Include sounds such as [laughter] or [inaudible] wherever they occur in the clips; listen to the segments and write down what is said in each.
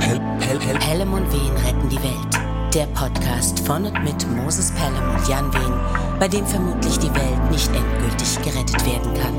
Pel Pel Pel Pelham und Wehen retten die Welt. Der Podcast von und mit Moses Pelham und Jan Wehen, bei dem vermutlich die Welt nicht endgültig gerettet werden kann.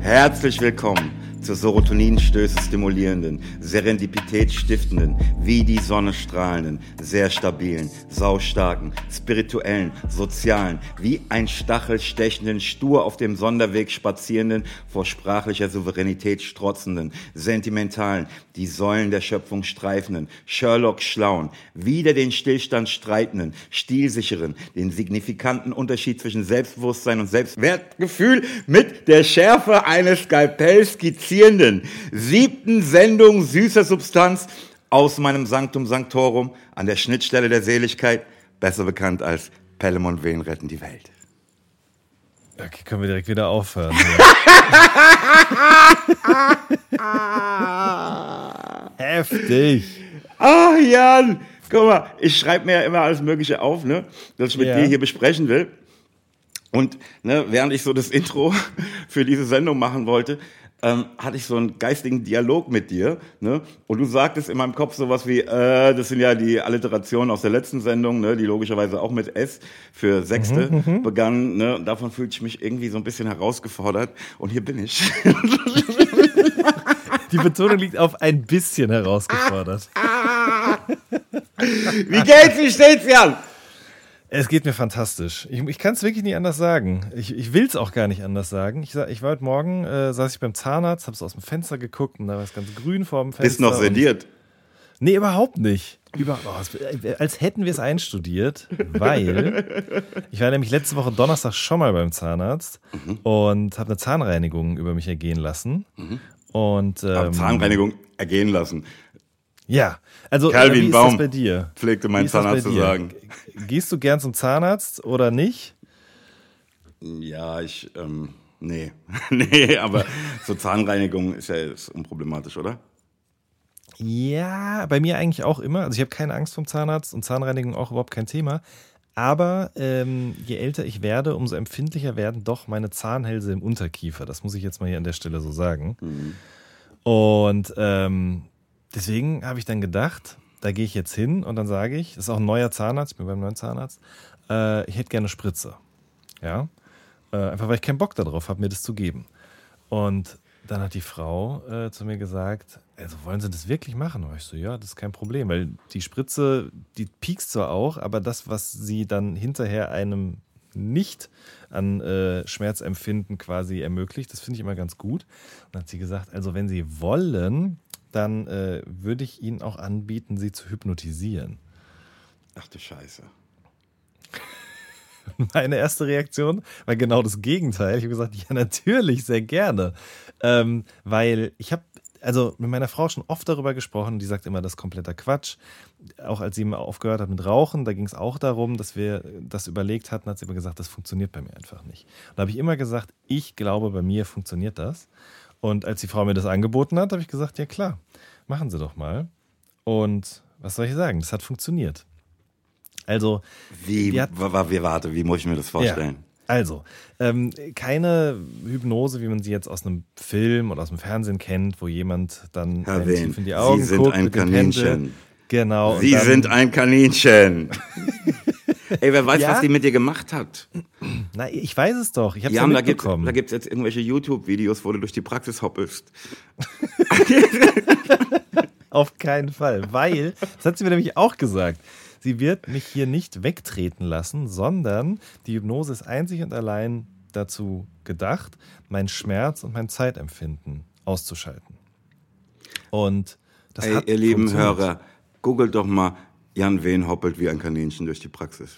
Herzlich willkommen zur Serotoninstöße stimulierenden, Serendipität stiftenden, wie die Sonne strahlenden, sehr stabilen, saustarken, spirituellen, sozialen, wie ein Stachel stechenden, stur auf dem Sonderweg spazierenden, vor sprachlicher Souveränität strotzenden, sentimentalen, die Säulen der Schöpfung streifenden, Sherlock schlauen, wieder den Stillstand streitenden, stilsicheren, den signifikanten Unterschied zwischen Selbstbewusstsein und Selbstwertgefühl mit der Schärfe eines Skalpells skizzierenden, siebten Sendung süßer Substanz aus meinem Sanctum Sanctorum an der Schnittstelle der Seligkeit, besser bekannt als Pelham und Wehen retten die Welt. Okay, können wir direkt wieder aufhören. [laughs] Heftig. Ah, Jan, guck mal, ich schreibe mir ja immer alles Mögliche auf, ne, das ich mit Ja. dir hier besprechen will. Und ne, während ich so das Intro [laughs] für diese Sendung machen wollte, ähm, hatte ich so einen geistigen Dialog mit dir. Ne? Und du sagtest in meinem Kopf sowas wie, äh, das sind ja die Alliterationen aus der letzten Sendung, ne, die logischerweise auch mit S für Sechste begannen. Ne? Und davon fühlte ich mich irgendwie so ein bisschen herausgefordert. Und hier bin ich. [laughs] Die Betonung liegt auf ein bisschen herausgefordert. [laughs] Wie geht's? Wie steht's, Jan? Es geht mir fantastisch. Ich, ich kann es wirklich nicht anders sagen. Ich, ich will es auch gar nicht anders sagen. Ich, ich war heute Morgen, äh, saß ich beim Zahnarzt, habe so aus dem Fenster geguckt und da war es ganz grün vor dem Fenster. Bist noch und- sediert. Nee, überhaupt nicht. Über, oh, es- äh, als hätten wir es einstudiert, weil ich war nämlich letzte Woche Donnerstag schon mal beim Zahnarzt Mhm. und habe eine Zahnreinigung über mich ergehen lassen. Und Aber ähm, Zahnreinigung ergehen lassen. ja, also Calvin äh, wie ist Baum das bei dir? pflegte mein Zahnarzt zu sagen. Gehst du gern zum Zahnarzt oder nicht? Ja, ich, ähm, nee. [laughs] nee, aber so Zahnreinigung ist ja ist unproblematisch, oder? Ja, bei mir eigentlich auch immer. Also ich habe keine Angst vom Zahnarzt und Zahnreinigung auch überhaupt kein Thema. Aber ähm, je älter ich werde, umso empfindlicher werden doch meine Zahnhälse im Unterkiefer. Das muss ich jetzt mal hier an der Stelle so sagen. Und ähm, deswegen habe ich dann gedacht, da gehe ich jetzt hin und dann sage ich, das ist auch ein neuer Zahnarzt, ich bin beim neuen Zahnarzt, äh, ich hätte gerne Spritze. Ja, äh, einfach weil ich keinen Bock darauf habe, mir das zu geben. Und dann hat die Frau äh, zu mir gesagt, also wollen Sie das wirklich machen? Und ich so, ja, das ist kein Problem, weil die Spritze, die piekst zwar auch, aber das, was sie dann hinterher einem nicht an äh, Schmerzempfinden quasi ermöglicht, das finde ich immer ganz gut. Und dann hat sie gesagt, also wenn Sie wollen, dann äh, würde ich Ihnen auch anbieten, Sie zu hypnotisieren. Ach du Scheiße. [laughs] Meine erste Reaktion war genau das Gegenteil. Ich habe gesagt, ja, natürlich, sehr gerne. Ähm, weil ich habe also mit meiner Frau schon oft darüber gesprochen, die sagt immer, das ist kompletter Quatsch. Auch als sie mal aufgehört hat mit Rauchen, da ging es auch darum, dass wir das überlegt hatten, hat sie immer gesagt, das funktioniert bei mir einfach nicht. Und da habe ich immer gesagt, ich glaube, bei mir funktioniert das. Und als die Frau mir das angeboten hat, habe ich gesagt, ja klar, machen Sie doch mal. Und was soll ich sagen, das hat funktioniert. Also, Wie, hat- wie, warte, wie muss ich mir das vorstellen? ja. Also, ähm, keine Hypnose, wie man sie jetzt aus einem Film oder aus dem Fernsehen kennt, wo jemand dann Herr Wehn, tief in die Augen Sie sind guckt ein Händen. Kaninchen. Genau. Sie dann, sind ein Kaninchen. [laughs] Ey, wer weiß, Ja? was die mit dir gemacht hat. Na, ich weiß es doch. Ich habe es ja da gibt's, mitbekommen. da gibt's jetzt irgendwelche YouTube-Videos, wo du durch die Praxis hoppelst. [laughs] Auf keinen Fall. Weil, das hat sie mir nämlich auch gesagt, sie wird mich hier nicht wegtreten lassen, sondern die Hypnose ist einzig und allein dazu gedacht, mein Schmerz und mein Zeitempfinden auszuschalten. Und das Ey, hat ihr lieben. Hörer, googelt doch mal, Jan Wehn hoppelt wie ein Kaninchen durch die Praxis.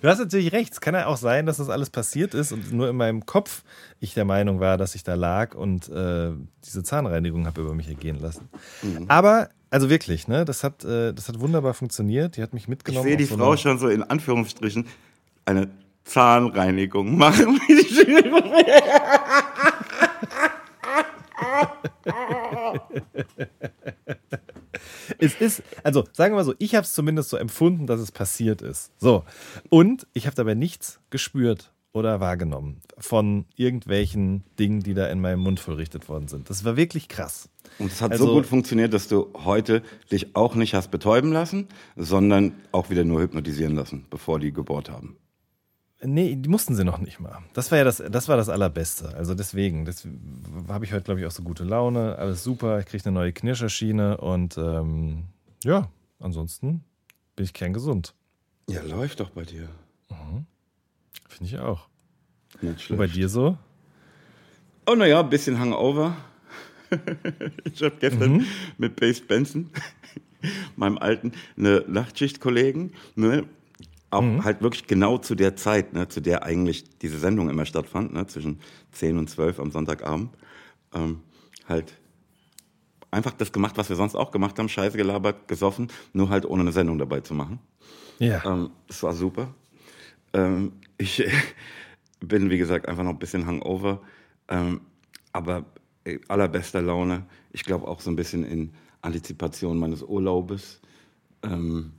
Du hast natürlich recht. Es kann ja auch sein, dass das alles passiert ist und nur in meinem Kopf ich der Meinung war, dass ich da lag und äh, diese Zahnreinigung habe über mich ergehen lassen. Mhm. Aber, also wirklich, ne, das hat, äh, das hat wunderbar funktioniert. Die hat mich Ich mitgenommen. sehe die so Frau schon so in Anführungsstrichen eine Zahnreinigung machen. [laughs] [laughs] Es ist, also sagen wir mal so, ich habe es zumindest so empfunden, dass es passiert ist. So. Und ich habe dabei nichts gespürt oder wahrgenommen von irgendwelchen Dingen, die da in meinem Mund vollrichtet worden sind. Das war wirklich krass. Und es hat Also- so gut funktioniert, dass du heute dich auch nicht hast betäuben lassen, sondern auch wieder nur hypnotisieren lassen, bevor die gebohrt haben. Nee, die mussten sie noch nicht mal. Das war ja das, das war das Allerbeste. Also deswegen, das habe ich heute, glaube ich, auch so gute Laune. Alles super. Ich kriege eine neue Knirscherschiene und ähm, ja, ansonsten bin ich kerngesund. Ja, läuft doch bei dir. Finde ich auch. Nicht Und bei dir so? Oh, naja, ein bisschen Hangover. [laughs] ich habe gestern mit Pace Benson, [laughs] meinem alten, eine Nachtschichtkollegen, ne, auch halt wirklich genau zu der Zeit, ne, zu der eigentlich diese Sendung immer stattfand, ne, zwischen 10 und 12 am Sonntagabend, ähm, halt einfach das gemacht, was wir sonst auch gemacht haben, Scheiße gelabert, gesoffen, nur halt ohne eine Sendung dabei zu machen. Ja. Ähm, das war super. Ähm, ich [laughs] bin, wie gesagt, einfach noch ein bisschen hangover. Ähm, aber allerbester Laune. Ich glaube auch so ein bisschen in Antizipation meines Urlaubes. Ähm,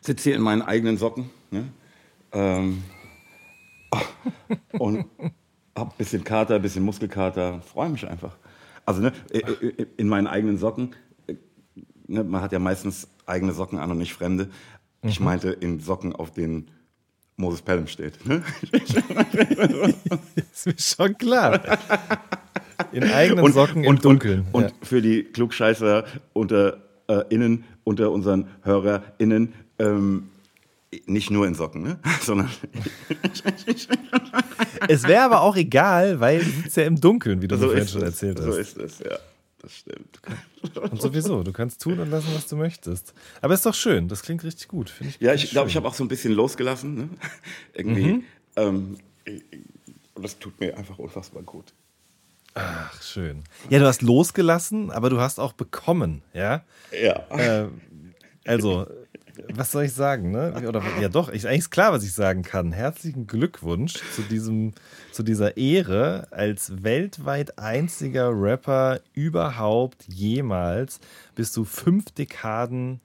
sitze hier in meinen eigenen Socken. Ne? Ähm, und hab ein bisschen Kater, ein bisschen Muskelkater. Freue mich einfach. Also ne, in meinen eigenen Socken. äh, Ne, man hat ja meistens eigene Socken an und nicht fremde. Ich meinte in Socken, auf denen Moses Pelham steht. Ne? [laughs] ist mir schon klar. In eigenen Socken im Dunkeln. Und, ja. und für die Klugscheißer unter äh, innen, unter unseren HörerInnen, ähm, nicht nur in Socken, ne? [laughs] sondern Es wäre aber auch egal, weil du sitzt ja im Dunkeln, wie du so vorhin ist schon es. erzählt So hast. ist es, ja. Das stimmt. Und sowieso, du kannst tun und lassen, was du möchtest. Aber ist doch schön, das klingt richtig gut. Finde ich Ja, ich glaube, ich habe auch so ein bisschen losgelassen. Ne? [laughs] Irgendwie. Ähm, und das tut mir einfach unfassbar gut. Ach, schön. Ja, du hast losgelassen, aber du hast auch bekommen, ja? Ja. Äh, also, was soll ich sagen, ne? Oder ja doch, ist eigentlich klar, was ich sagen kann. Herzlichen Glückwunsch zu diesem, zu dieser Ehre als weltweit einziger Rapper überhaupt jemals bist du fünf Dekaden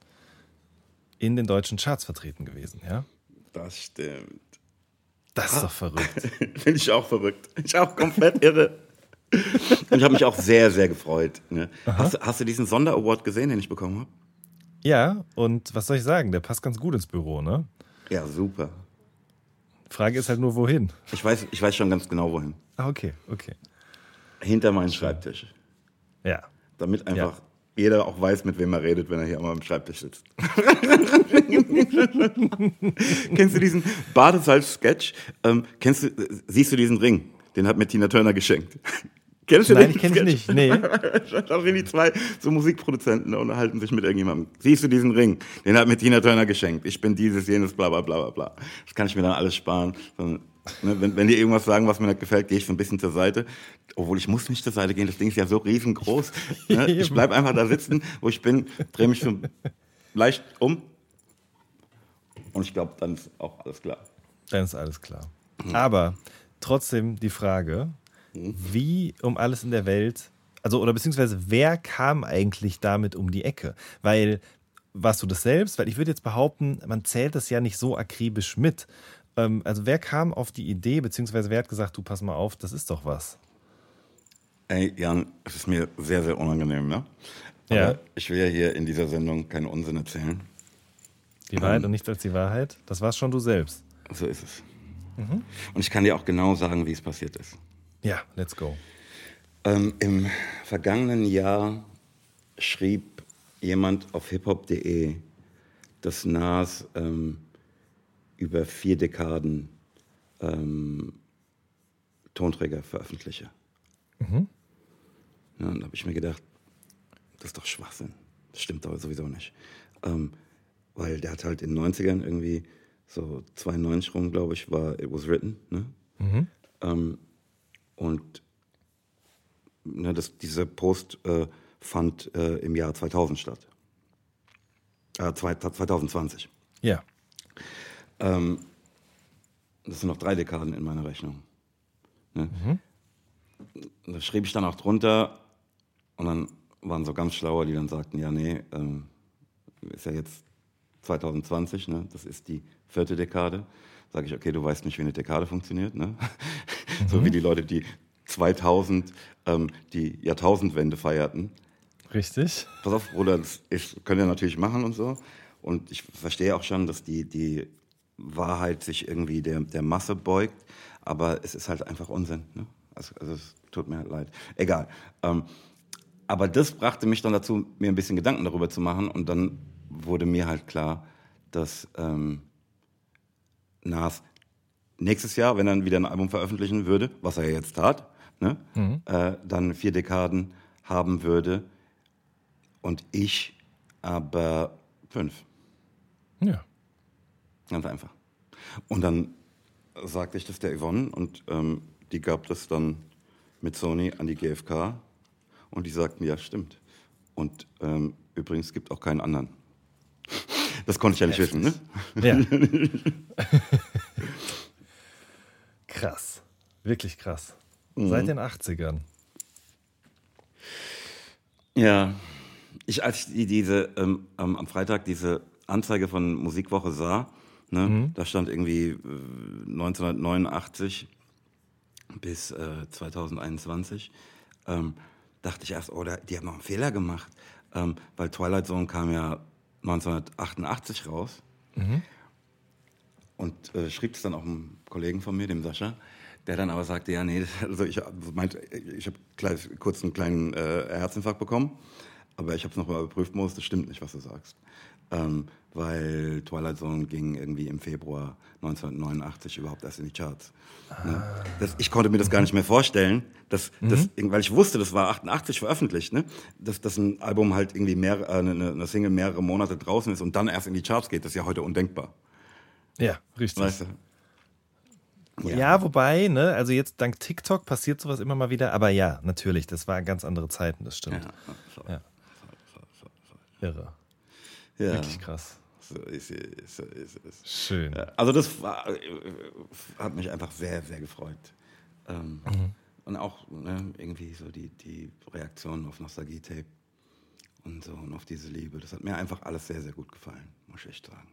in den deutschen Charts vertreten gewesen, ja? Das stimmt. Das ist doch verrückt. [laughs] Finde ich auch verrückt. Ich auch komplett irre. Und ich habe mich auch sehr, sehr gefreut. Ne? Hast, hast du diesen Sonderaward gesehen, den ich bekommen habe? Ja, und was soll ich sagen? Der passt ganz gut ins Büro, ne? Ja, super. Frage ist halt nur, wohin? Ich weiß, ich weiß schon ganz genau, wohin. Ah, okay, okay. Hinter meinen Schreibtisch. Ja. Damit einfach jeder auch weiß, mit wem er redet, wenn er hier am Schreibtisch sitzt. [laughs] kennst du diesen Badesalz-Sketch? Ähm, kennst du, siehst du diesen Ring? Den hat mir Tina Turner geschenkt. Kennst du Nein, den ich kenne nicht. Nee. [laughs] Die zwei so Musikproduzenten und unterhalten sich mit irgendjemandem. Siehst du diesen Ring? Den hat mir Tina Turner geschenkt. Ich bin dieses, jenes, bla bla bla bla bla. Das kann ich mir dann alles sparen. Ne, wenn, wenn die irgendwas sagen, was mir nicht gefällt, gehe ich so ein bisschen zur Seite. Obwohl ich muss nicht zur Seite gehen, das Ding ist ja so riesengroß. [laughs] Ne? Ich bleib einfach da sitzen, wo ich bin, drehe mich so leicht um. Und ich glaube, dann ist auch alles klar. Dann ist alles klar. Aber trotzdem die Frage, wie um alles in der Welt, also oder beziehungsweise wer kam eigentlich damit um die Ecke? Weil, warst du das selbst? Weil ich würde jetzt behaupten, man zählt das ja nicht so akribisch mit. Ähm, also wer kam auf die Idee, beziehungsweise wer hat gesagt, du pass mal auf, das ist doch was? Ey, Jan, es ist mir sehr, sehr unangenehm, ne? Aber Ja. ich will ja hier in dieser Sendung keinen Unsinn erzählen. Die Wahrheit und nichts als die Wahrheit? Das warst schon du selbst. So ist es. Und ich kann dir auch genau sagen, wie es passiert ist. Ja, let's go. Ähm, Im vergangenen Jahr schrieb jemand auf hiphop.de, dass Nas ähm, über vier Dekaden ähm, Tonträger veröffentliche. Ja, und da habe ich mir gedacht, das ist doch Schwachsinn. Das stimmt aber sowieso nicht. Ähm, weil der hat halt in den 90ern irgendwie so 92 rum, glaube ich, war It Was Written. Ne? Ähm, und ne, das, dieser Post äh, fand äh, im Jahr 2000 statt. Äh, zwei- 2020. Ja. Ähm, das sind noch drei Dekaden in meiner Rechnung. Ne? Und Da schrieb ich dann auch drunter und dann waren so ganz schlaue, die dann sagten, ja, nee, ähm, ist ja jetzt 2020, ne? das ist die vierte Dekade. Sage ich, okay, du weißt nicht, wie eine Dekade funktioniert. Ne? Mhm. [laughs] So wie die Leute, die 2000 ähm, die Jahrtausendwende feierten. Richtig. Pass auf, Bruder, das ist, können wir natürlich machen und so. Und ich verstehe auch schon, dass die, die Wahrheit sich irgendwie der, der Masse beugt, aber es ist halt einfach Unsinn. Ne? Also, also es tut mir halt leid. Egal. Ähm, aber das brachte mich dann dazu, mir ein bisschen Gedanken darüber zu machen und dann wurde mir halt klar, dass ähm, Nas nächstes Jahr, wenn er wieder ein Album veröffentlichen würde, was er ja jetzt tat, ne, mhm. äh, dann vier Dekaden haben würde und ich aber fünf. Ja. Ganz einfach. Und dann sagte ich das der Yvonne und ähm, die gab das dann mit Sony an die GfK und die sagten, ja, stimmt. Und ähm, übrigens gibt auch keinen anderen. Das konnte ich ja nicht Heftig. wissen, ne? Ja. [laughs] [laughs] krass. Wirklich krass. Mhm. Seit den 80ern. Ja. Ich, als ich diese ähm, am Freitag diese Anzeige von Musikwoche sah, ne, mhm. da stand irgendwie äh, 1989 bis äh, 2021. Ähm, dachte ich erst, oh, die haben noch einen Fehler gemacht, ähm, weil Twilight Zone kam ja 1988 raus. Mhm. Und äh, schrieb es dann auch einem Kollegen von mir, dem Sascha, der dann aber sagte, ja, nee, [laughs] also ich, meinte, ich habe kurz einen kleinen äh, Herzinfarkt bekommen, aber ich habe es nochmal überprüft, Moos, das stimmt nicht, was du sagst. Ähm, weil Twilight Zone ging irgendwie im Februar 1989 überhaupt erst in die Charts. Ne? Ah. Das, ich konnte mir das gar nicht mehr vorstellen, dass, mhm. dass, weil ich wusste, das war 88 veröffentlicht, ne? dass, dass ein Album halt irgendwie mehr, äh, eine, eine Single mehrere Monate draußen ist und dann erst in die Charts geht. Das ist ja heute undenkbar. Ja, richtig. Weißt du? Ja. ja. wobei, ne, also jetzt dank TikTok passiert sowas immer mal wieder, aber ja, natürlich, das waren ganz andere Zeiten, das stimmt. Ja, voll, ja. Voll, voll, Irre. Ja. Wirklich krass. So ist, ist, ist, ist. Schön. Ja, also das war, äh, hat mich einfach sehr, sehr gefreut. Ähm, mhm. Und auch ne, irgendwie so die, die Reaktionen auf Nostalgie-Tape und so und auf diese Liebe. Das hat mir einfach alles sehr, sehr gut gefallen, muss ich echt sagen.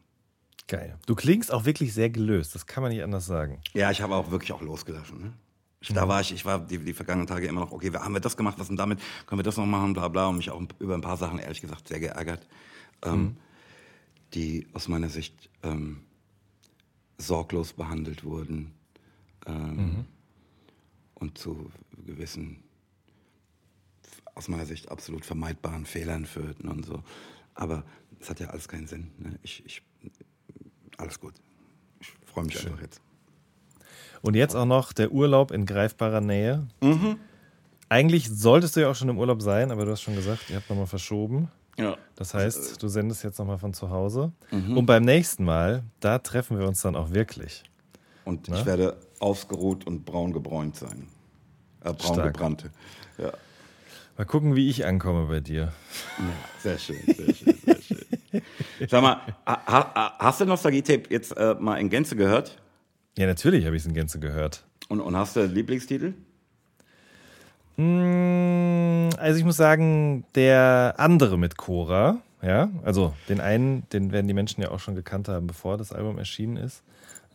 Geil. Du klingst auch wirklich sehr gelöst, das kann man nicht anders sagen. Ja, ich habe auch wirklich auch losgelassen. Ne? Ich, mhm. Da war ich, ich war die, die vergangenen Tage immer noch, okay, haben wir das gemacht, was denn damit, können wir das noch machen, bla bla, und mich auch über ein paar Sachen ehrlich gesagt sehr geärgert. Ähm, mhm die aus meiner Sicht ähm, sorglos behandelt wurden ähm, mhm. und zu gewissen, aus meiner Sicht absolut vermeidbaren Fehlern führten und so. Aber es hat ja alles keinen Sinn. Ne? Ich, ich, alles gut. Ich freue mich Schön. einfach jetzt. Und jetzt auch noch der Urlaub in greifbarer Nähe. Mhm. Eigentlich solltest du ja auch schon im Urlaub sein, aber du hast schon gesagt, ihr habt nochmal verschoben. Ja. Das heißt, du sendest jetzt nochmal von zu Hause. Mhm. Und beim nächsten Mal, da treffen wir uns dann auch wirklich. Und Na? ich werde ausgeruht und braun gebräunt sein. Äh, braun Stark. gebrannt. Ja. Mal gucken, wie ich ankomme bei dir. Ja, sehr schön, sehr schön, sehr schön. [laughs] Sag mal, hast du Nostalgie-Tape jetzt äh, mal in Gänze gehört? Ja, natürlich habe ich es in Gänze gehört. Und, und hast du Lieblingstitel? Mm, also ich muss sagen, der andere mit Cora, ja, also den einen, den werden die Menschen ja auch schon gekannt haben, bevor das Album erschienen ist.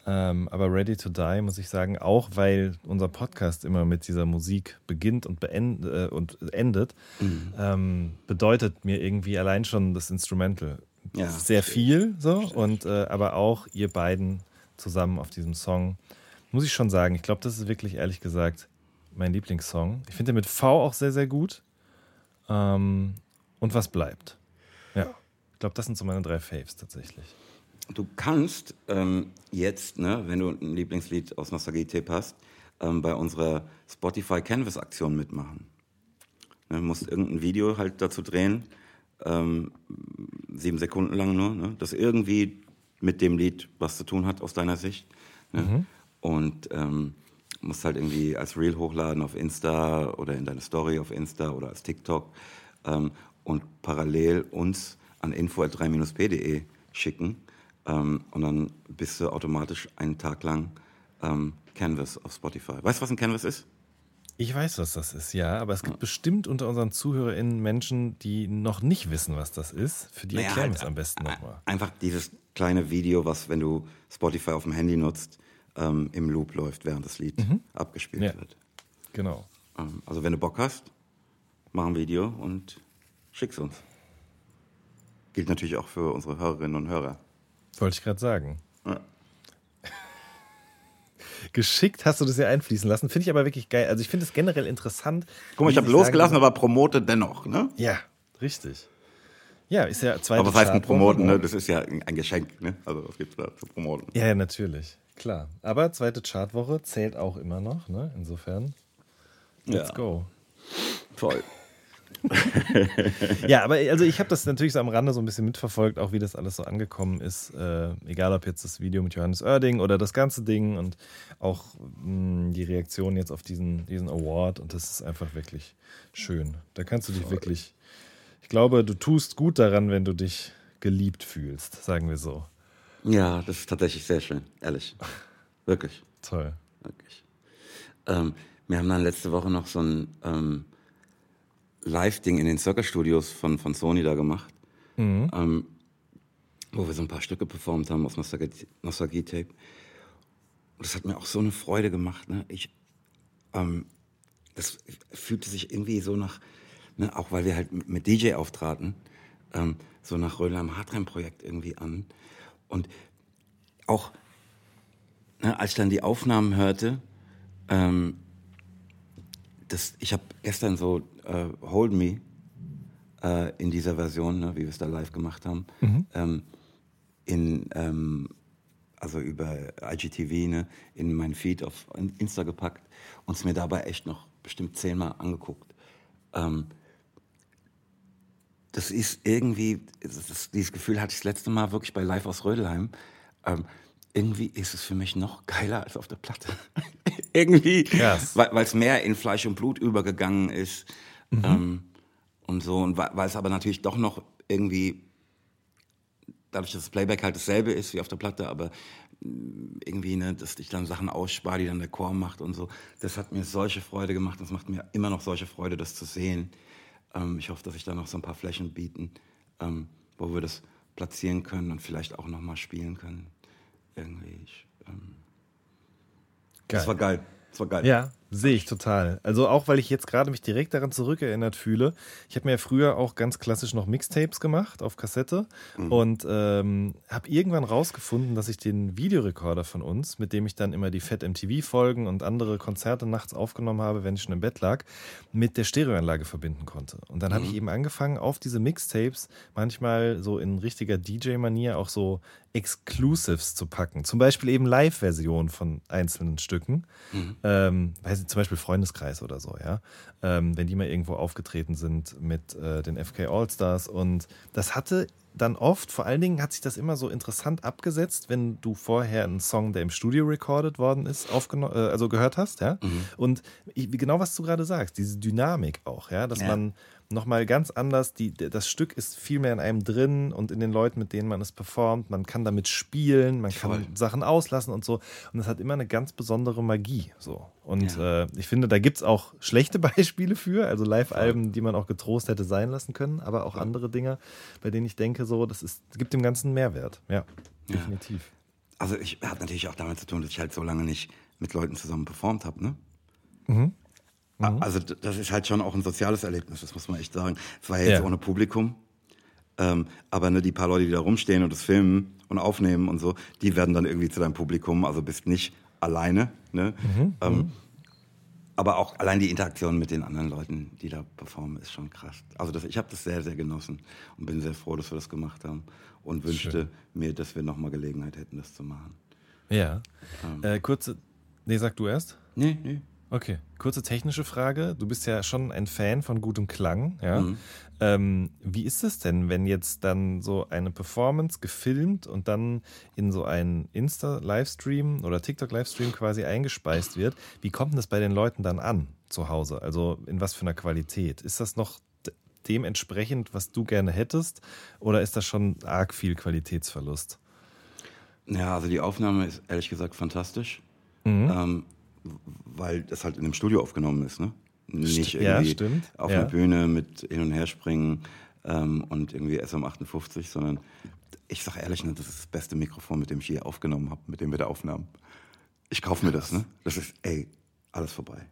Ähm, aber Ready to Die muss ich sagen, auch weil unser Podcast immer mit dieser Musik beginnt und, beendet, äh, und endet, mhm. ähm, bedeutet mir irgendwie allein schon das Instrumental ja, sehr viel so und äh, aber auch ihr beiden zusammen auf diesem Song muss ich schon sagen, ich glaube, das ist wirklich ehrlich gesagt mein Lieblingssong. Ich finde den mit V auch sehr, sehr gut. Ähm, und was bleibt. Ja, ich glaube, das sind so meine drei Faves tatsächlich. Du kannst ähm, jetzt, ne, wenn du ein Lieblingslied aus Nostalgie-Tape hast, ähm, bei unserer Spotify Canvas-Aktion mitmachen. Ne, du musst irgendein Video halt dazu drehen, ähm, sieben Sekunden lang nur, ne, das irgendwie mit dem Lied was zu tun hat aus deiner Sicht. Ne? Mhm. Und ähm, musst halt irgendwie als Reel hochladen auf Insta oder in deine Story auf Insta oder als TikTok ähm, und parallel uns an info.3-p.de schicken ähm, und dann bist du automatisch einen Tag lang ähm, Canvas auf Spotify. Weißt du, was ein Canvas ist? Ich weiß, was das ist, ja, aber es gibt ja. bestimmt unter unseren ZuhörerInnen Menschen, die noch nicht wissen, was das ist. Für die naja, erklären wir halt, es am besten nochmal. Einfach dieses kleine Video, was, wenn du Spotify auf dem Handy nutzt, ähm, im Loop läuft, während das Lied mhm. abgespielt ja. wird. Genau. Ähm, also, wenn du Bock hast, mach ein Video und schick's uns. Gilt natürlich auch für unsere Hörerinnen und Hörer. Wollte ich gerade sagen. Ja. Geschickt hast du das ja einfließen lassen. Finde ich aber wirklich geil. Also ich finde es generell interessant. Guck mal, ich habe losgelassen, sagen, aber promote dennoch, ne? Ja, richtig. Ja, ist ja zwei. Aber was heißt ein Promoten, ne? Das ist ja ein Geschenk, ne? Also was gibt's da zu promoten? Ja, ja, natürlich. Klar. Aber zweite Chartwoche zählt auch immer noch, ne? Insofern. Let's ja. go. Toll. [laughs] ja, aber also ich habe das natürlich so am Rande so ein bisschen mitverfolgt, auch wie das alles so angekommen ist. Äh, egal ob jetzt das Video mit Johannes Oerding oder das ganze Ding und auch mh, hm, die Reaktion jetzt auf diesen, diesen Award. Und das ist einfach wirklich schön. Da kannst du dich wirklich. Ich glaube, du tust gut daran, wenn du dich geliebt fühlst, sagen wir so. Ja, das ist tatsächlich sehr schön, ehrlich. Wirklich. Toll. Wirklich. Ähm, wir haben dann letzte Woche noch so ein. Ähm, Live-Ding in den Circus-Studios von, von Sony da gemacht, mhm. ähm, wo wir so ein paar Stücke performt haben aus Nostalgie-Tape. Und das hat mir auch so eine Freude gemacht. Ne? Ich, ähm, das fühlte sich irgendwie so nach, ne, auch weil wir halt mit DJ auftraten, ähm, so nach Röhler im Hartreim-Projekt irgendwie an. Und auch, ne, als ich dann die Aufnahmen hörte, ähm, das, ich habe gestern so äh, Hold Me äh, in dieser Version, ne, wie wir es da live gemacht haben, mhm. ähm, in, ähm, also über IGTV, ne, in mein Feed auf Insta gepackt und es mir dabei echt noch bestimmt zehnmal angeguckt. Ähm, das ist irgendwie, das, dieses Gefühl hatte ich das letzte Mal wirklich bei Live aus Rödelheim. Ähm, irgendwie ist es für mich noch geiler als auf der Platte. [laughs] irgendwie, yes. weil es mehr in Fleisch und Blut übergegangen ist. Mhm. Ähm, und so, und weil es aber natürlich doch noch irgendwie, dadurch, dass das Playback halt dasselbe ist wie auf der Platte, aber irgendwie, ne, dass ich dann Sachen ausspare, die dann der Chor macht und so. Das hat mir solche Freude gemacht. Das macht mir immer noch solche Freude, das zu sehen. Ähm, ich hoffe, dass ich da noch so ein paar Flächen bieten, ähm, wo wir das platzieren können und vielleicht auch noch mal spielen können. Irgendwie. Ich, ähm, das war geil. Das war geil. Ja, Sehe ich total. Also auch, weil ich jetzt gerade mich direkt daran zurückerinnert fühle. Ich habe mir ja früher auch ganz klassisch noch Mixtapes gemacht auf Kassette mhm. und ähm, habe irgendwann rausgefunden, dass ich den Videorekorder von uns, mit dem ich dann immer die Fett MTV Folgen und andere Konzerte nachts aufgenommen habe, wenn ich schon im Bett lag, mit der Stereoanlage verbinden konnte. Und dann mhm. habe ich eben angefangen, auf diese Mixtapes manchmal so in richtiger DJ-Manier auch so Exclusives zu packen. Zum Beispiel eben Live-Versionen von einzelnen Stücken. Mhm. Ähm, weiß ich, zum Beispiel Freundeskreis oder so, ja. Ähm, wenn die mal irgendwo aufgetreten sind mit äh, den FK All-Stars. Und das hatte dann oft, vor allen Dingen hat sich das immer so interessant abgesetzt, wenn du vorher einen Song, der im Studio recorded worden ist, aufgenommen, äh, also gehört hast, ja. Mhm. Und ich, genau was du gerade sagst, diese Dynamik auch, ja, dass ja. man nochmal ganz anders. Die, das Stück ist viel mehr in einem drin und in den Leuten, mit denen man es performt. Man kann damit spielen, man kann Voll. Sachen auslassen und so. Und es hat immer eine ganz besondere Magie. So. Und ja. äh, ich finde, da gibt es auch schlechte [laughs] Beispiele für, also Live-Alben, die man auch getrost hätte sein lassen können, aber auch andere Dinge, bei denen ich denke, so, das ist, gibt dem Ganzen Mehrwert. Ja, definitiv. Ja. Also ich hat natürlich auch damit zu tun, dass ich halt so lange nicht mit Leuten zusammen performt habe, ne? Mhm. Mhm. Also das ist halt schon auch ein soziales Erlebnis, das muss man echt sagen. Es war ja jetzt ja. ohne Publikum, ähm, aber ne, die paar Leute, die da rumstehen und das filmen und aufnehmen und so, die werden dann irgendwie zu deinem Publikum, also bist nicht alleine. Ne? Mhm. Ähm, mhm. aber auch allein die Interaktion mit den anderen Leuten, die da performen, ist schon krass. Also das, ich habe das sehr, sehr genossen und bin sehr froh, dass wir das gemacht haben und wünschte Schön. mir, dass wir nochmal Gelegenheit hätten, das zu machen. Ja. Ähm. Äh, kurze, nee, sag du erst. Nee, nee. Okay, kurze technische Frage. Du bist ja schon ein Fan von gutem Klang. Ja? Mhm. Ähm, wie ist es denn, wenn jetzt dann so eine Performance gefilmt und dann in so einen Insta-Livestream oder TikTok-Livestream quasi eingespeist wird? Wie kommt denn das bei den Leuten dann an zu Hause? Also in was für einer Qualität? Ist das noch dementsprechend, was du gerne hättest? Oder ist das schon arg viel Qualitätsverlust? Ja, also die Aufnahme ist ehrlich gesagt fantastisch. Mhm. Ähm, weil das halt in einem Studio aufgenommen ist, ne? Nicht ja, irgendwie stimmt. auf Ja. einer Bühne mit hin und her springen ähm, und irgendwie SM58, sondern ich sag ehrlich, ne, das ist das beste Mikrofon, mit dem ich je aufgenommen habe, mit dem wir da aufnahmen. Ich kaufe mir das, ne? Das ist, ey, alles vorbei.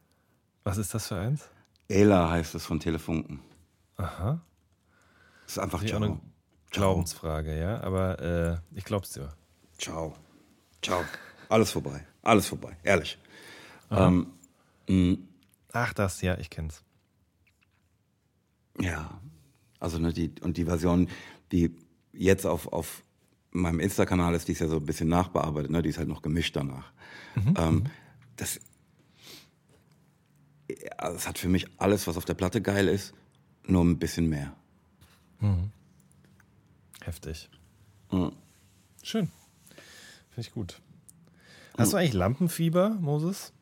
Was ist das für eins? Ela heißt es von Telefunken. Aha. Das ist einfach ciao. eine Glaubensfrage, ja. Aber äh, ich glaub's dir. Ciao. Ciao. Alles vorbei. Alles vorbei. Ehrlich. Ähm, Ach, das, ja, ich kenn's. ja. Also, ne, die, und die Version, die jetzt auf, auf meinem Insta-Kanal ist, die ist ja so ein bisschen nachbearbeitet, ne? Die ist halt noch gemischt danach. Ähm, das, ja, das hat für mich alles, was auf der Platte geil ist, nur ein bisschen mehr. Heftig. Mhm. Schön. Finde ich gut. Hast du eigentlich Lampenfieber, Moses?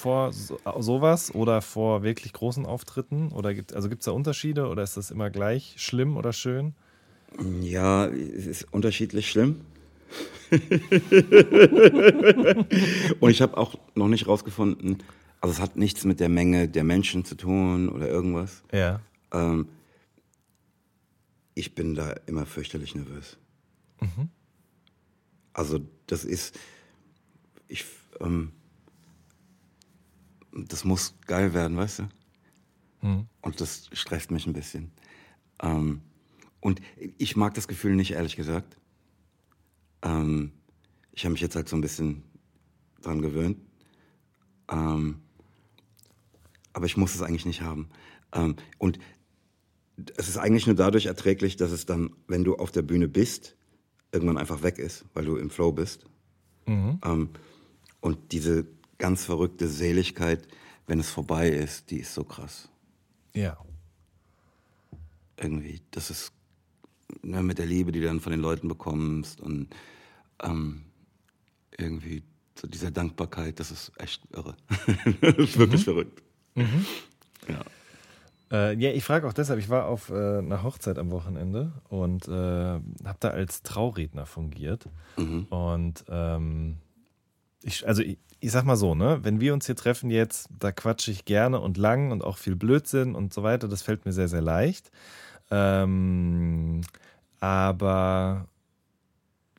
Vor so, sowas oder vor wirklich großen Auftritten? Oder gibt, also gibt es da Unterschiede oder ist das immer gleich schlimm oder schön? Ja, es ist unterschiedlich schlimm. [laughs] und ich habe auch noch nicht rausgefunden, also es hat nichts mit der Menge der Menschen zu tun oder irgendwas. Ja. Ähm, ich bin da immer fürchterlich nervös. Also das ist, ich, ähm, das muss geil werden, weißt du? Und das stresst mich ein bisschen. Ähm, und ich mag das Gefühl nicht, ehrlich gesagt. Ähm, ich habe mich jetzt halt so ein bisschen dran gewöhnt. Ähm, aber ich muss es eigentlich nicht haben. Ähm, und es ist eigentlich nur dadurch erträglich, dass es dann, wenn du auf der Bühne bist, irgendwann einfach weg ist, weil du im Flow bist. Ähm, und diese ganz verrückte Seligkeit, wenn es vorbei ist, die ist so krass. Ja. Irgendwie, das ist ne, mit der Liebe, die du dann von den Leuten bekommst und ähm, irgendwie so dieser Dankbarkeit, das ist echt irre. [laughs] das ist wirklich verrückt. Ja. Äh, ja, ich frage auch deshalb, ich war auf äh, einer Hochzeit am Wochenende und äh, habe da als Trauredner fungiert. Und ähm, ich, also ich, ich sag mal so, ne, wenn wir uns hier treffen jetzt, da quatsche ich gerne und lang und auch viel Blödsinn und so weiter, das fällt mir sehr, sehr leicht. Ähm, aber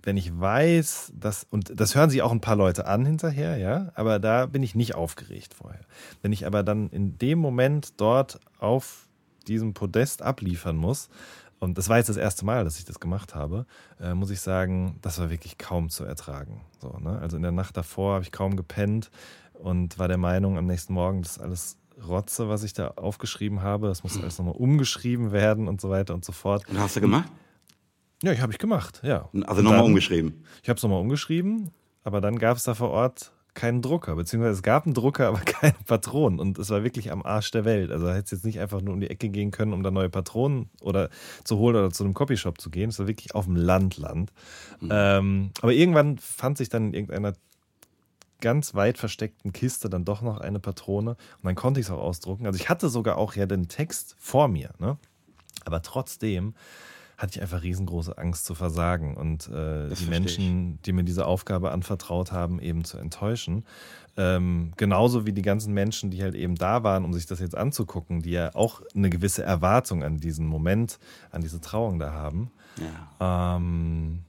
wenn ich weiß, dass, und das hören sich auch ein paar Leute an hinterher, ja, aber da bin ich nicht aufgeregt vorher. Wenn ich aber dann in dem Moment dort auf diesem Podest abliefern muss, und das war jetzt das erste Mal, dass ich das gemacht habe, äh, muss ich sagen, das war wirklich kaum zu ertragen. So, ne? Also in der Nacht davor habe ich kaum gepennt und war der Meinung, am nächsten Morgen, das ist alles Rotze, was ich da aufgeschrieben habe. Das muss alles nochmal umgeschrieben werden und so weiter und so fort. Und hast du gemacht? Ja, ich habe ich gemacht, ja. Also nochmal umgeschrieben. Ich habe es nochmal umgeschrieben, aber dann gab es da vor Ort keinen Drucker, beziehungsweise es gab einen Drucker, [laughs] aber keine Patronen. Und es war wirklich am Arsch der Welt. Also da hätte es jetzt nicht einfach nur um die Ecke gehen können, um da neue Patronen oder zu holen oder zu einem Copyshop zu gehen. Es war wirklich auf dem Land, Land. Ähm, aber irgendwann fand sich dann in irgendeiner ganz weit versteckten Kiste dann doch noch eine Patrone und dann konnte ich es auch ausdrucken. Also ich hatte sogar auch ja den Text vor mir, ne? Aber trotzdem hatte ich einfach riesengroße Angst zu versagen und äh, die Menschen, die mir diese Aufgabe anvertraut haben, eben zu enttäuschen. Ähm, genauso wie die ganzen Menschen, die halt eben da waren, um sich das jetzt anzugucken, die ja auch eine gewisse Erwartung an diesen Moment, an diese Trauung da haben. Ja. Ähm,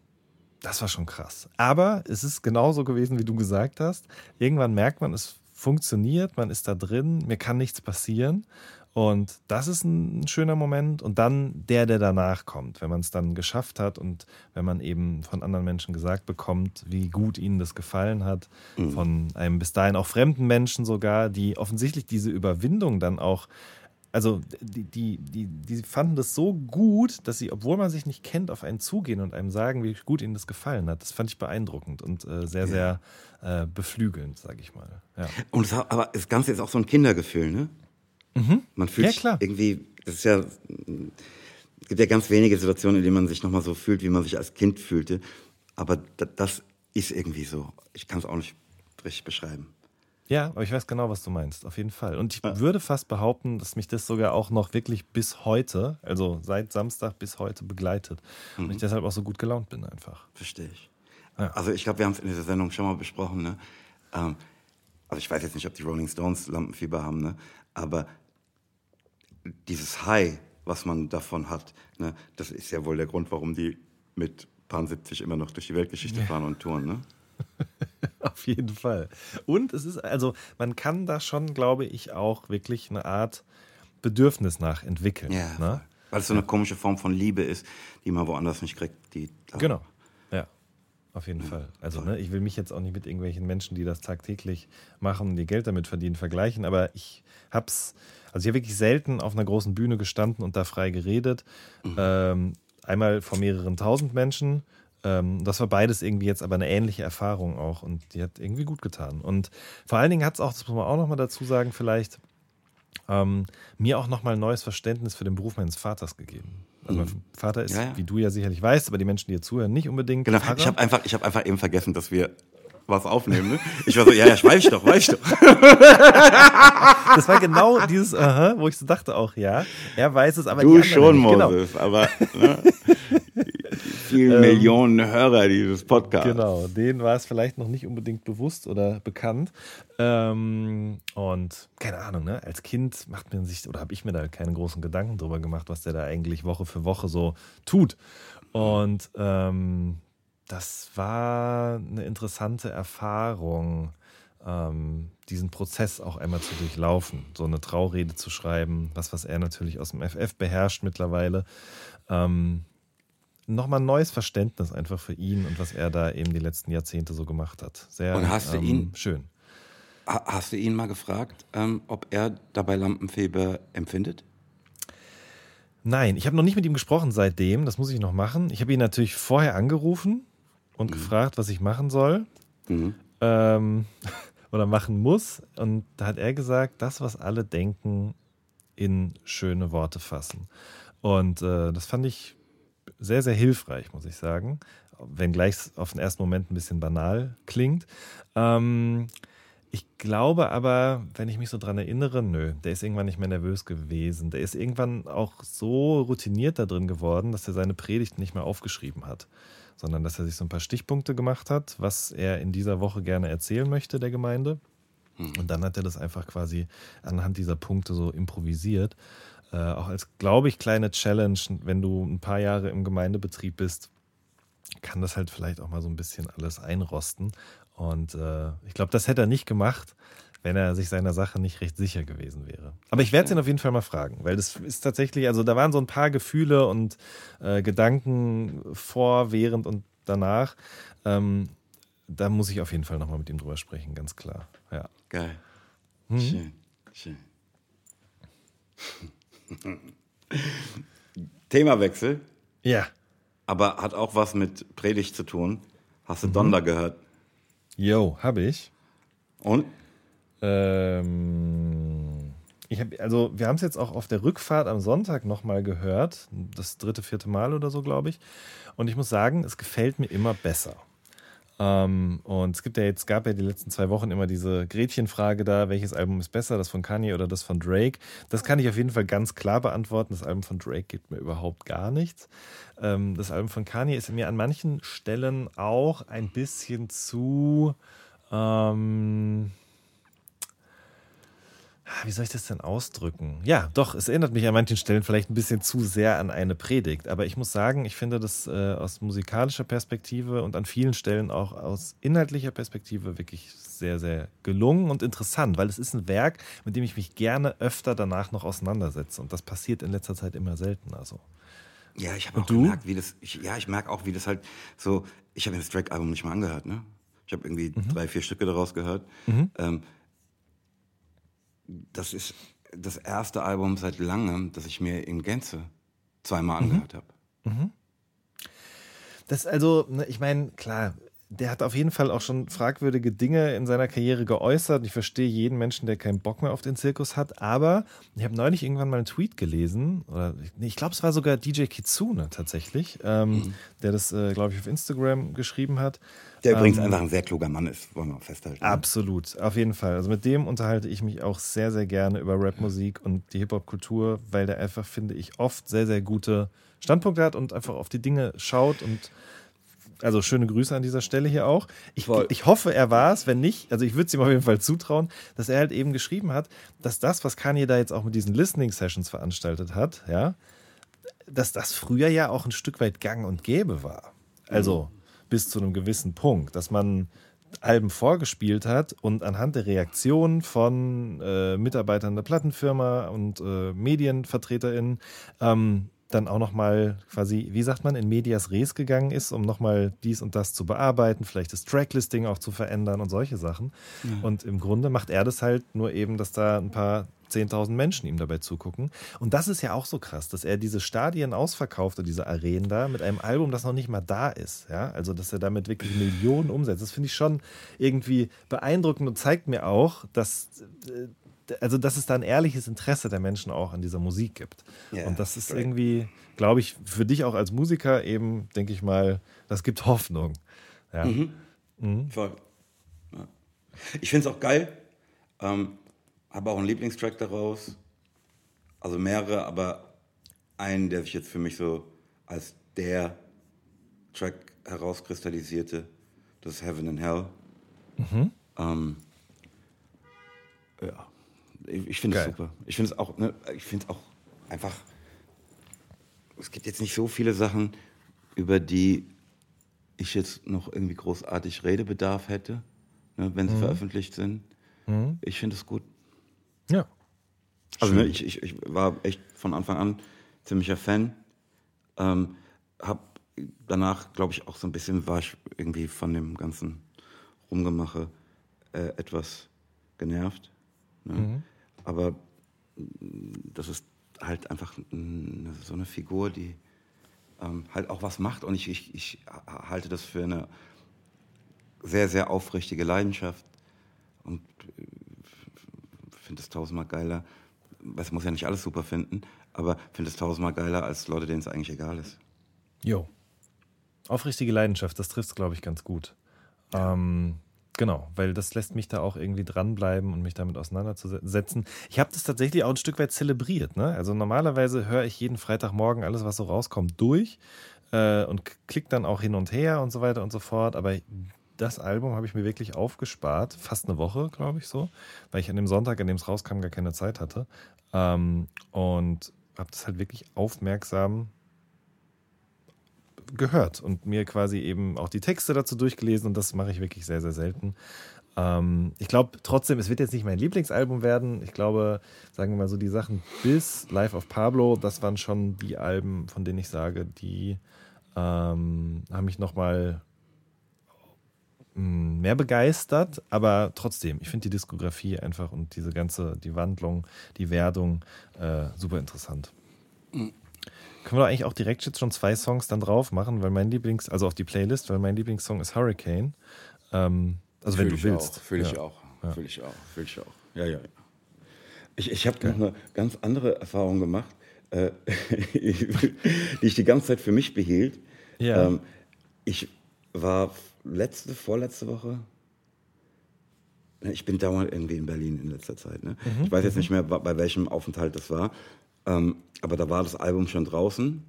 das war schon krass. Aber es ist genauso gewesen, wie du gesagt hast. Irgendwann merkt man, es funktioniert, man ist da drin, mir kann nichts passieren. Und das ist ein schöner Moment. Und dann der, der danach kommt, wenn man es dann geschafft hat und wenn man eben von anderen Menschen gesagt bekommt, wie gut ihnen das gefallen hat, von einem bis dahin auch fremden Menschen sogar, die offensichtlich diese Überwindung dann auch also die, die, die, die fanden das so gut, dass sie, obwohl man sich nicht kennt, auf einen zugehen und einem sagen, wie gut ihnen das gefallen hat. Das fand ich beeindruckend und äh, sehr, sehr äh, beflügelnd, sage ich mal. Ja. Und es, aber das Ganze ist auch so ein Kindergefühl, ne? Man fühlt Mhm. Ja, irgendwie, das ist ja, es gibt ja ganz wenige Situationen, in denen man sich nochmal so fühlt, wie man sich als Kind fühlte. Aber da, das ist irgendwie so. Ich kann es auch nicht richtig beschreiben. ja, aber ich weiß genau, was du meinst, auf jeden Fall. Und ich würde fast behaupten, dass mich das sogar auch noch wirklich bis heute, also seit Samstag bis heute begleitet. Und ich deshalb auch so gut gelaunt bin einfach. Verstehe ich. Ja. Also ich glaube, wir haben es in dieser Sendung schon mal besprochen. Ne? Ähm, also ich weiß jetzt nicht, ob die Rolling Stones Lampenfieber haben, ne? aber dieses High, was man davon hat, ne? das ist ja wohl der Grund, warum die mit Paar 70 immer noch durch die Weltgeschichte ja. fahren und touren. Ne? [laughs] Auf jeden Fall. Und es ist, also man kann da schon, glaube ich, auch wirklich eine Art Bedürfnis nach entwickeln. Ja. Ne? Weil es so eine komische Form von Liebe ist, die man woanders nicht kriegt. Die, genau. Auf jeden. Fall. Also, ne, ich will mich jetzt auch nicht mit irgendwelchen Menschen, die das tagtäglich machen und die Geld damit verdienen, vergleichen, aber ich hab's, also ich habe wirklich selten auf einer großen Bühne gestanden und da frei geredet. Mhm. Ähm, einmal vor mehreren tausend Menschen ähm, das war beides irgendwie jetzt aber eine ähnliche Erfahrung auch und die hat irgendwie gut getan. Und vor allen Dingen hat es auch, das muss man auch nochmal dazu sagen, vielleicht ähm, mir auch nochmal ein neues Verständnis für den Beruf meines Vaters gegeben. Also mein mhm. Vater ist, ja, ja. wie du ja sicherlich weißt, aber die Menschen, die hier zuhören, nicht unbedingt. Genau, Pfarrer. ich habe einfach, hab einfach eben vergessen, dass wir was aufnehmen. Ne? Ich war so, ja, ja, weiß ich doch, weiß ich doch. [laughs] Das war genau dieses, uh -huh, wo ich so dachte auch, ja, er weiß es, aber du schon, genau. Moses, genau. aber ne? [laughs] vielen ähm, Millionen Hörer dieses Podcasts. Genau, denen war es vielleicht noch nicht unbedingt bewusst oder bekannt. Ähm, und keine Ahnung, ne? als Kind macht man sich, oder habe ich mir da keine großen Gedanken drüber gemacht, was der da eigentlich Woche für Woche so tut. Und ähm, das war eine interessante Erfahrung, ähm, diesen Prozess auch einmal zu durchlaufen, so eine Traurede zu schreiben, was, was er natürlich aus dem FF beherrscht mittlerweile. Ähm, nochmal ein neues Verständnis einfach für ihn und was er da eben die letzten Jahrzehnte so gemacht hat. Sehr und hast du ähm, ihn schön. Hast du ihn mal gefragt, ähm, ob er dabei Lampenfieber empfindet? Nein, ich habe noch nicht mit ihm gesprochen seitdem. Das muss ich noch machen. Ich habe ihn natürlich vorher angerufen und mhm. gefragt, was ich machen soll mhm. ähm, [laughs] oder machen muss. Und da hat er gesagt, das, was alle denken, in schöne Worte fassen. Und äh, das fand ich sehr, sehr hilfreich, muss ich sagen. Wenngleich es auf den ersten Moment ein bisschen banal klingt. Ähm, ich glaube aber, wenn ich mich so dran erinnere, nö, der ist irgendwann nicht mehr nervös gewesen. Der ist irgendwann auch so routiniert da drin geworden, dass er seine Predigten nicht mehr aufgeschrieben hat, sondern dass er sich so ein paar Stichpunkte gemacht hat, was er in dieser Woche gerne erzählen möchte der Gemeinde. Hm. Und dann hat er das einfach quasi anhand dieser Punkte so improvisiert. Äh, auch als, glaube ich, kleine Challenge, wenn du ein paar Jahre im Gemeindebetrieb bist, kann das halt vielleicht auch mal so ein bisschen alles einrosten. Und äh, ich glaube, das hätte er nicht gemacht, wenn er sich seiner Sache nicht recht sicher gewesen wäre. Aber ich werde ihn auf jeden Fall mal fragen, weil das ist tatsächlich, also da waren so ein paar Gefühle und äh, Gedanken vor, während und danach. Ähm, da muss ich auf jeden Fall nochmal mit ihm drüber sprechen, ganz klar. Ja. Geil. Mhm. Schön, schön. [laughs] Themawechsel. Ja. Aber hat auch was mit Predigt zu tun. Hast du mhm. Donder gehört? Jo, habe ich. Und? Ähm, ich hab, also wir haben es jetzt auch auf der Rückfahrt am Sonntag nochmal gehört. Das dritte, vierte Mal oder so, glaube ich. Und ich muss sagen, es gefällt mir immer besser. Ähm, und es gibt ja jetzt, gab ja die letzten zwei Wochen immer diese Gretchenfrage da, welches Album ist besser, das von Kanye oder das von Drake? Das kann ich auf jeden Fall ganz klar beantworten. Das Album von Drake gibt mir überhaupt gar nichts. Ähm, das Album von Kanye ist mir an manchen Stellen auch ein bisschen zu. Ähm, wie soll ich das denn ausdrücken? Ja, doch, es erinnert mich an manchen Stellen vielleicht ein bisschen zu sehr an eine Predigt. Aber ich muss sagen, ich finde das äh, aus musikalischer Perspektive und an vielen Stellen auch aus inhaltlicher Perspektive wirklich sehr, sehr gelungen und interessant, weil es ist ein Werk, mit dem ich mich gerne öfter danach noch auseinandersetze. Und das passiert in letzter Zeit immer seltener so. Ja, ich habe auch du? gemerkt, wie das, ich, ja, ich merke auch, wie das halt so, ich habe mir das Drake-Album nicht mal angehört, ne? Ich habe irgendwie mhm. drei, vier Stücke daraus gehört. Mhm. Ähm, das ist das erste Album seit langem, das ich mir in Gänze zweimal mhm. angehört habe. Mhm. Das also, ne, ich meine, klar, der hat auf jeden Fall auch schon fragwürdige Dinge in seiner Karriere geäußert. Ich verstehe jeden Menschen, der keinen Bock mehr auf den Zirkus hat. Aber ich habe neulich irgendwann mal einen Tweet gelesen, oder ich glaube, es war sogar DJ Kitsune tatsächlich, ähm, mhm. der das, äh, glaube ich, auf Instagram geschrieben hat. Der übrigens ähm, einfach ein sehr kluger Mann ist, wollen wir festhalten. Ne? Absolut, auf jeden Fall. Also mit dem unterhalte ich mich auch sehr, sehr gerne über Rapmusik und die Hip-Hop-Kultur, weil der einfach, finde ich, oft sehr, sehr gute Standpunkte hat und einfach auf die Dinge schaut und Also schöne Grüße an dieser Stelle hier auch. Ich, ich hoffe, er war es. Wenn nicht, also ich würde es ihm auf jeden Fall zutrauen, dass er halt eben geschrieben hat, dass das, was Kanye da jetzt auch mit diesen Listening Sessions veranstaltet hat, ja, dass das früher ja auch ein Stück weit gang und gäbe war. Also mhm. bis zu einem gewissen Punkt, dass man Alben vorgespielt hat und anhand der Reaktionen von äh, Mitarbeitern der Plattenfirma und äh, MedienvertreterInnen ähm, dann auch nochmal quasi, wie sagt man, in Medias Res gegangen ist, um nochmal dies und das zu bearbeiten, vielleicht das Tracklisting auch zu verändern und solche Sachen. Ja. Und im Grunde macht er das halt nur eben, dass da ein paar 10.000 Menschen ihm dabei zugucken. Und das ist ja auch so krass, dass er diese Stadien ausverkauft und diese Arenen da mit einem Album, das noch nicht mal da ist. Ja? Also, dass er damit wirklich Millionen umsetzt. Das finde ich schon irgendwie beeindruckend und zeigt mir auch, dass äh, also dass es da ein ehrliches Interesse der Menschen auch an dieser Musik gibt. Yeah, und das ist great. irgendwie, glaube ich, für dich auch als Musiker eben, denke ich mal, das gibt Hoffnung. Ja. Mhm. Mhm. Voll. Ja. Ich finde es auch geil. Ähm, Habe auch einen Lieblingstrack daraus. Also mehrere, aber einen, der sich jetzt für mich so als der Track herauskristallisierte, das ist Heaven and Hell. Mhm. Ähm, ja, ich, ich finde es super. Ich finde es auch, ne, ich finde es auch einfach. Es gibt jetzt nicht so viele Sachen, über die ich jetzt noch irgendwie großartig Redebedarf hätte, ne, wenn sie mhm. veröffentlicht sind. Mhm. Ich finde es gut. Ja. Also ne, ich, ich, ich war echt von Anfang an ziemlicher Fan. Ähm, hab danach, glaube ich, auch so ein bisschen war ich irgendwie von dem ganzen Rumgemache äh, etwas genervt. Ne? Mhm. Aber das ist halt einfach so eine Figur, die ähm, halt auch was macht. Und ich, ich, ich halte das für eine sehr, sehr aufrichtige Leidenschaft und äh, finde es tausendmal geiler. Es muss ja nicht alles super finden, aber finde es tausendmal geiler als Leute, denen es eigentlich egal ist. Jo. Aufrichtige Leidenschaft, das trifft es, glaube ich, ganz gut. Ähm, Genau, weil das lässt mich da auch irgendwie dranbleiben und mich damit auseinanderzusetzen. Ich habe das tatsächlich auch ein Stück weit zelebriert. Ne? Also normalerweise höre ich jeden Freitagmorgen alles, was so rauskommt, durch äh, und klick dann auch hin und her und so weiter und so fort. Aber das Album habe ich mir wirklich aufgespart, fast eine Woche, glaube ich so, weil ich an dem Sonntag, an dem es rauskam, gar keine Zeit hatte. Ähm, und habe das halt wirklich aufmerksam gehört und mir quasi eben auch die Texte dazu durchgelesen und das mache ich wirklich sehr, sehr selten. Ähm, ich glaube trotzdem, es wird jetzt nicht mein Lieblingsalbum werden. Ich glaube, sagen wir mal so, die Sachen bis Life of Pablo, das waren schon die Alben, von denen ich sage, die ähm, haben mich nochmal hm, mehr begeistert, aber trotzdem, ich finde die Diskografie einfach und diese ganze, die Wandlung, die Werdung äh, super interessant. Mhm. Können wir doch eigentlich auch direkt jetzt schon zwei Songs dann drauf machen, weil mein Lieblings, also auf die Playlist, weil mein Lieblingssong ist Hurricane. Ähm, also Fühl wenn du willst. Fühle ich ja. auch. Ja. Fühle ich auch. Fühle ich auch. Ja, ja. Ich, ich habe noch eine ganz andere Erfahrung gemacht, äh, [laughs] die ich die ganze Zeit für mich behielt. Ja. Ähm, ich war letzte, vorletzte Woche, ich bin dauernd irgendwie in Berlin in letzter Zeit. Ne? Mhm. Ich weiß jetzt mhm. nicht mehr, bei welchem Aufenthalt das war. Ähm, aber da war das Album schon draußen.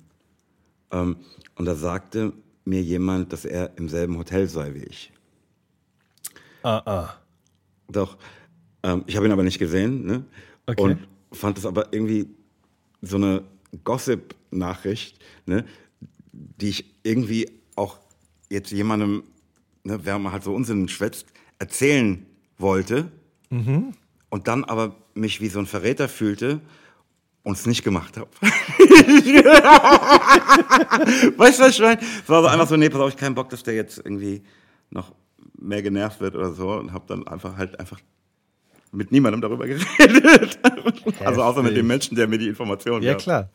Ähm, und da sagte mir jemand, dass er im selben Hotel sei wie ich. Ah, ah. Doch. Ähm, ich habe ihn aber nicht gesehen. Ne? Okay. Und fand es aber irgendwie so eine Gossip-Nachricht, ne? die ich irgendwie auch jetzt jemandem, ne, wer man halt so Unsinn schwätzt, erzählen wollte. Mhm. Und dann aber mich wie so ein Verräter fühlte und es nicht gemacht habe. [laughs] weißt du, was ich meine? Es war so einfach so, nee, pass auf, ich keinen Bock, dass der jetzt irgendwie noch mehr genervt wird oder so und habe dann einfach halt einfach mit niemandem darüber [laughs] geredet. also außer mit dem Menschen, der mir die Informationen Ja, gab. klar.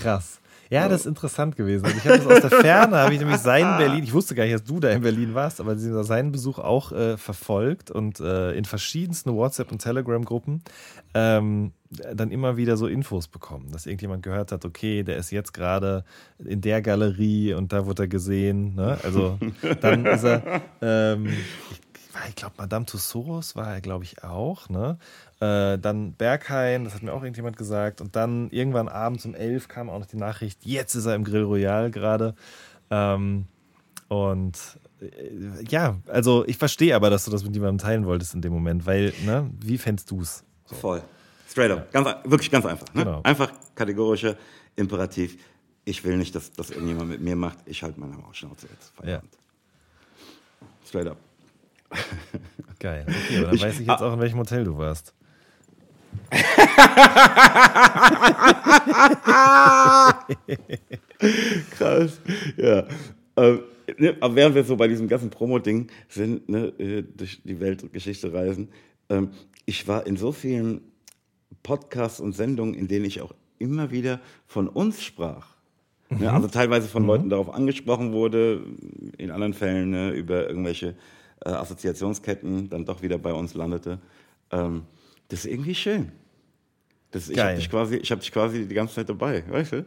Krass. Ja, das ist interessant gewesen. Ich habe das aus der Ferne, habe ich nämlich seinen [laughs] Berlin, ich wusste gar nicht, dass du da in Berlin warst, aber seinen Besuch auch äh, verfolgt und äh, in verschiedensten WhatsApp- und Telegram-Gruppen ähm, dann immer wieder so Infos bekommen, dass irgendjemand gehört hat, okay, der ist jetzt gerade in der Galerie und da wurde er gesehen. Ne? Also dann ist er, [laughs] ähm, ich glaube, Madame Tussauds war er, glaube ich, auch. Ne? Äh, dann Berghain, das hat mir auch irgendjemand gesagt. Und dann irgendwann abends um elf kam auch noch die Nachricht, jetzt ist er im Grill Royal gerade. Ähm, Und äh, ja, also ich verstehe aber, dass du das mit jemandem teilen wolltest in dem Moment, weil, ne, wie fändest du es? So. Voll. Straight up. Ganz, wirklich ganz einfach. Ne? Genau. Einfach kategorischer Imperativ. Ich will nicht, dass das irgendjemand mit mir macht. Ich halte meine Schnauze jetzt. Feierabend. Ja. Straight up. Geil. Okay, aber dann ich, weiß ich jetzt ah. auch, in welchem Hotel du warst. [laughs] Krass. Ja. Ähm, ne, aber während wir so bei diesem ganzen Promo-Ding sind, ne, äh, durch die Weltgeschichte reisen, ähm, ich war in so vielen Podcasts und Sendungen, in denen ich auch immer wieder von uns sprach. Ne, mhm. Ne, also teilweise von mhm. Leuten darauf angesprochen wurde, in anderen Fällen ne, über irgendwelche äh, Assoziationsketten dann doch wieder bei uns landete. Ähm, das ist irgendwie schön. Das, ich habe dich, quasi, hab dich quasi die ganze Zeit dabei, weißt du?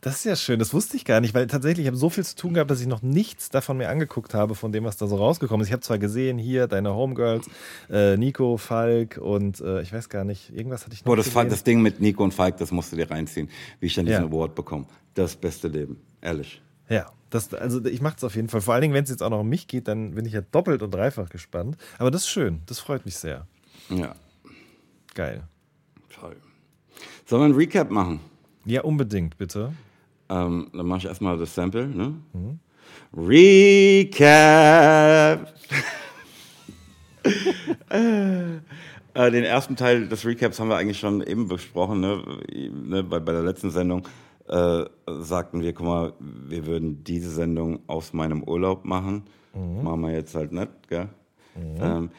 Das ist ja schön, das wusste ich gar nicht, weil tatsächlich ich habe so viel zu tun gehabt, dass ich noch nichts davon mir angeguckt habe, von dem, was da so rausgekommen ist. Ich habe zwar gesehen, hier deine Homegirls, äh, Nico, Falk und äh, ich weiß gar nicht, irgendwas hatte ich noch. Oh, das, gesehen. das Ding mit Nico und Falk, das musst du dir reinziehen, wie ich dann diesen ja. Award bekomme. Das beste Leben, ehrlich. Ja, das, also ich mache es auf jeden Fall. Vor allen Dingen, wenn es jetzt auch noch um mich geht, dann bin ich ja doppelt und dreifach gespannt. Aber das ist schön, das freut mich sehr. Ja. Geil. Toll. Sollen wir ein Recap machen? Ja, unbedingt, bitte. Ähm, dann mache ich erstmal das Sample. Ne? Mhm. Recap! [laughs] äh, den ersten Teil des Recaps haben wir eigentlich schon eben besprochen. Ne? ne bei, bei der letzten Sendung äh, sagten wir, guck mal, wir würden diese Sendung aus meinem Urlaub machen. Mhm. Machen wir jetzt halt nicht, gell? Mhm. Ähm,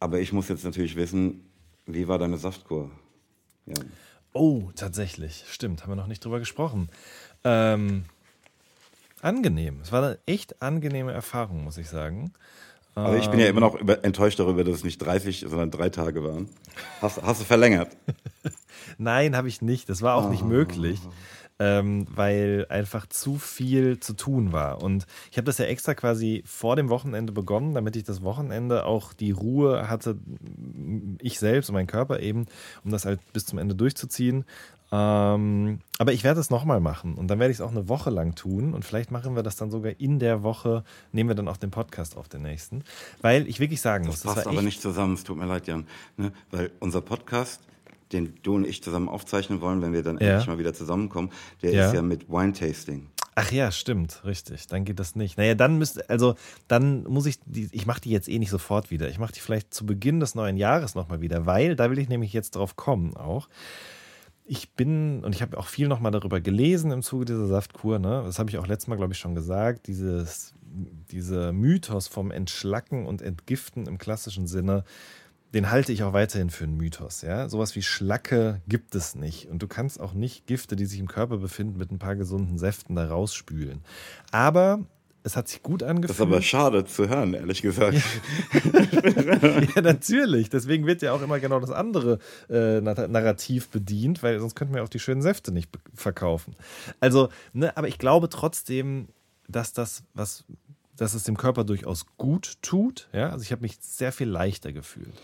aber ich muss jetzt natürlich wissen, wie war deine Saftkur? Ja. Oh, tatsächlich. Stimmt, haben wir noch nicht drüber gesprochen. Ähm, angenehm. Es war eine echt angenehme Erfahrung, muss ich sagen. Aber ich bin ja immer noch über, enttäuscht darüber, dass es nicht 30, sondern drei Tage waren. Hast, hast du verlängert? [laughs] Nein, habe ich nicht. Das war auch oh. nicht möglich ähm, weil einfach zu viel zu tun war. Und ich habe das ja extra quasi vor dem Wochenende begonnen, damit ich das Wochenende auch die Ruhe hatte, ich selbst und mein Körper eben, um das halt bis zum Ende durchzuziehen. Ähm, aber ich werde es nochmal machen und dann werde ich es auch eine Woche lang tun und vielleicht machen wir das dann sogar in der Woche, nehmen wir dann auch den Podcast auf den nächsten. Weil ich wirklich sagen das muss, das passt aber nicht zusammen, es tut mir leid, Jan. Ne? Weil unser Podcast den du und ich zusammen aufzeichnen wollen, wenn wir dann ja. endlich mal wieder zusammenkommen, der ja. ist ja mit Wine Tasting. Ach ja, stimmt, richtig. Dann geht das nicht. Naja, dann müsste, also dann muss ich die, ich mache die jetzt eh nicht sofort wieder. Ich mache die vielleicht zu Beginn des neuen Jahres nochmal wieder, weil da will ich nämlich jetzt drauf kommen auch. Ich bin, und ich habe auch viel nochmal darüber gelesen im Zuge dieser Saftkur, ne? das habe ich auch letztes Mal, glaube ich, schon gesagt, dieses, dieser Mythos vom Entschlacken und Entgiften im klassischen Sinne, den halte ich auch weiterhin für einen Mythos. Ja? Sowas wie Schlacke gibt es nicht. Und du kannst auch nicht Gifte, die sich im Körper befinden, mit ein paar gesunden Säften da rausspülen. Aber es hat sich gut angefühlt. Das ist aber schade zu hören, ehrlich gesagt. Ja, [laughs] ja natürlich. Deswegen wird ja auch immer genau das andere äh, Narrativ bedient, weil sonst könnten wir auch die schönen Säfte nicht verkaufen. Also, ne, aber ich glaube trotzdem, dass das, was dass es dem Körper durchaus gut tut. Ja? Also ich habe mich sehr viel leichter gefühlt.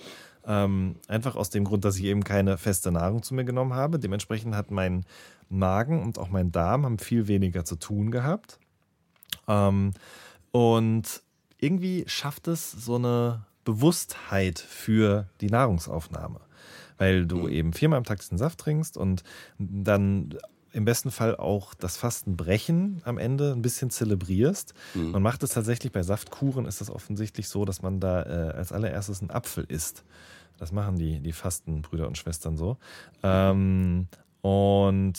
Ähm, einfach aus dem Grund, dass ich eben keine feste Nahrung zu mir genommen habe. Dementsprechend hat mein Magen und auch mein Darm haben viel weniger zu tun gehabt. Ähm, und irgendwie schafft es so eine Bewusstheit für die Nahrungsaufnahme. Weil du mhm. eben viermal am Tag diesen Saft trinkst und dann im besten Fall auch das Fastenbrechen am Ende ein bisschen zelebrierst. Mhm. Man macht es tatsächlich bei Saftkuren, ist es offensichtlich so, dass man da äh, als allererstes einen Apfel isst. Das machen die, die Fastenbrüder und Schwestern so. Ähm, und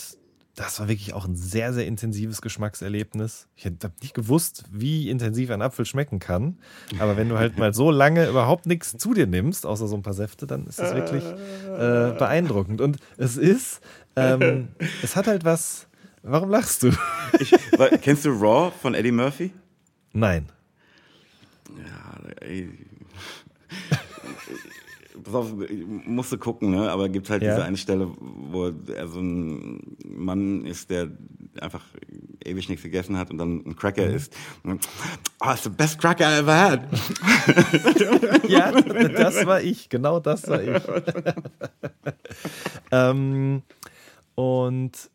das war wirklich auch ein sehr, sehr intensives Geschmackserlebnis. Ich habe nicht gewusst, wie intensiv ein Apfel schmecken kann. Aber wenn du halt mal so lange überhaupt nichts zu dir nimmst, außer so ein paar Säfte, dann ist das wirklich äh, beeindruckend. Und es ist, ähm, [laughs] es hat halt was. Warum lachst du? Ich, weil, kennst du Raw von Eddie Murphy? Nein. Ja, ey pass auf, musst du gucken, ne? aber gibt halt ja. diese eine Stelle, wo er so ein Mann ist, der einfach ewig nichts gegessen hat und dann ein Cracker mhm. isst. Oh, it's the best cracker I ever had. [laughs] ja, das war ich, genau das war ich. [laughs] ähm, und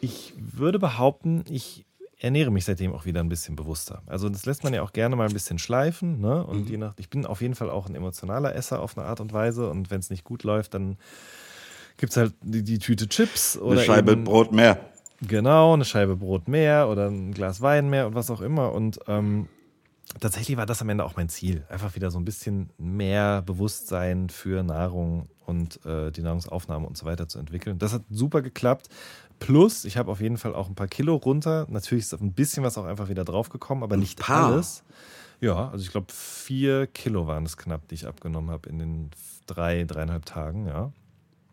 ich würde behaupten, ich ernähre mich seitdem auch wieder ein bisschen bewusster. Also das lässt man ja auch gerne mal ein bisschen schleifen. Ne? Und mhm. je nach, ich bin auf jeden Fall auch ein emotionaler Esser auf eine Art und Weise. Und wenn es nicht gut läuft, dann gibt es halt die, die, Tüte Chips oder eine Scheibe eben, Brot mehr. Genau, eine Scheibe Brot mehr oder ein Glas Wein mehr und was auch immer. Und ähm, tatsächlich war das am Ende auch mein Ziel. Einfach wieder so ein bisschen mehr Bewusstsein für Nahrung und äh, die Nahrungsaufnahme und so weiter zu entwickeln. Das hat super geklappt. Plus, ich habe auf jeden Fall auch ein paar Kilo runter. Natürlich ist ein bisschen was auch einfach wieder draufgekommen, aber nicht paar. alles. Ja, also ich glaube, vier Kilo waren es knapp, die ich abgenommen habe in den drei, dreieinhalb Tagen, ja.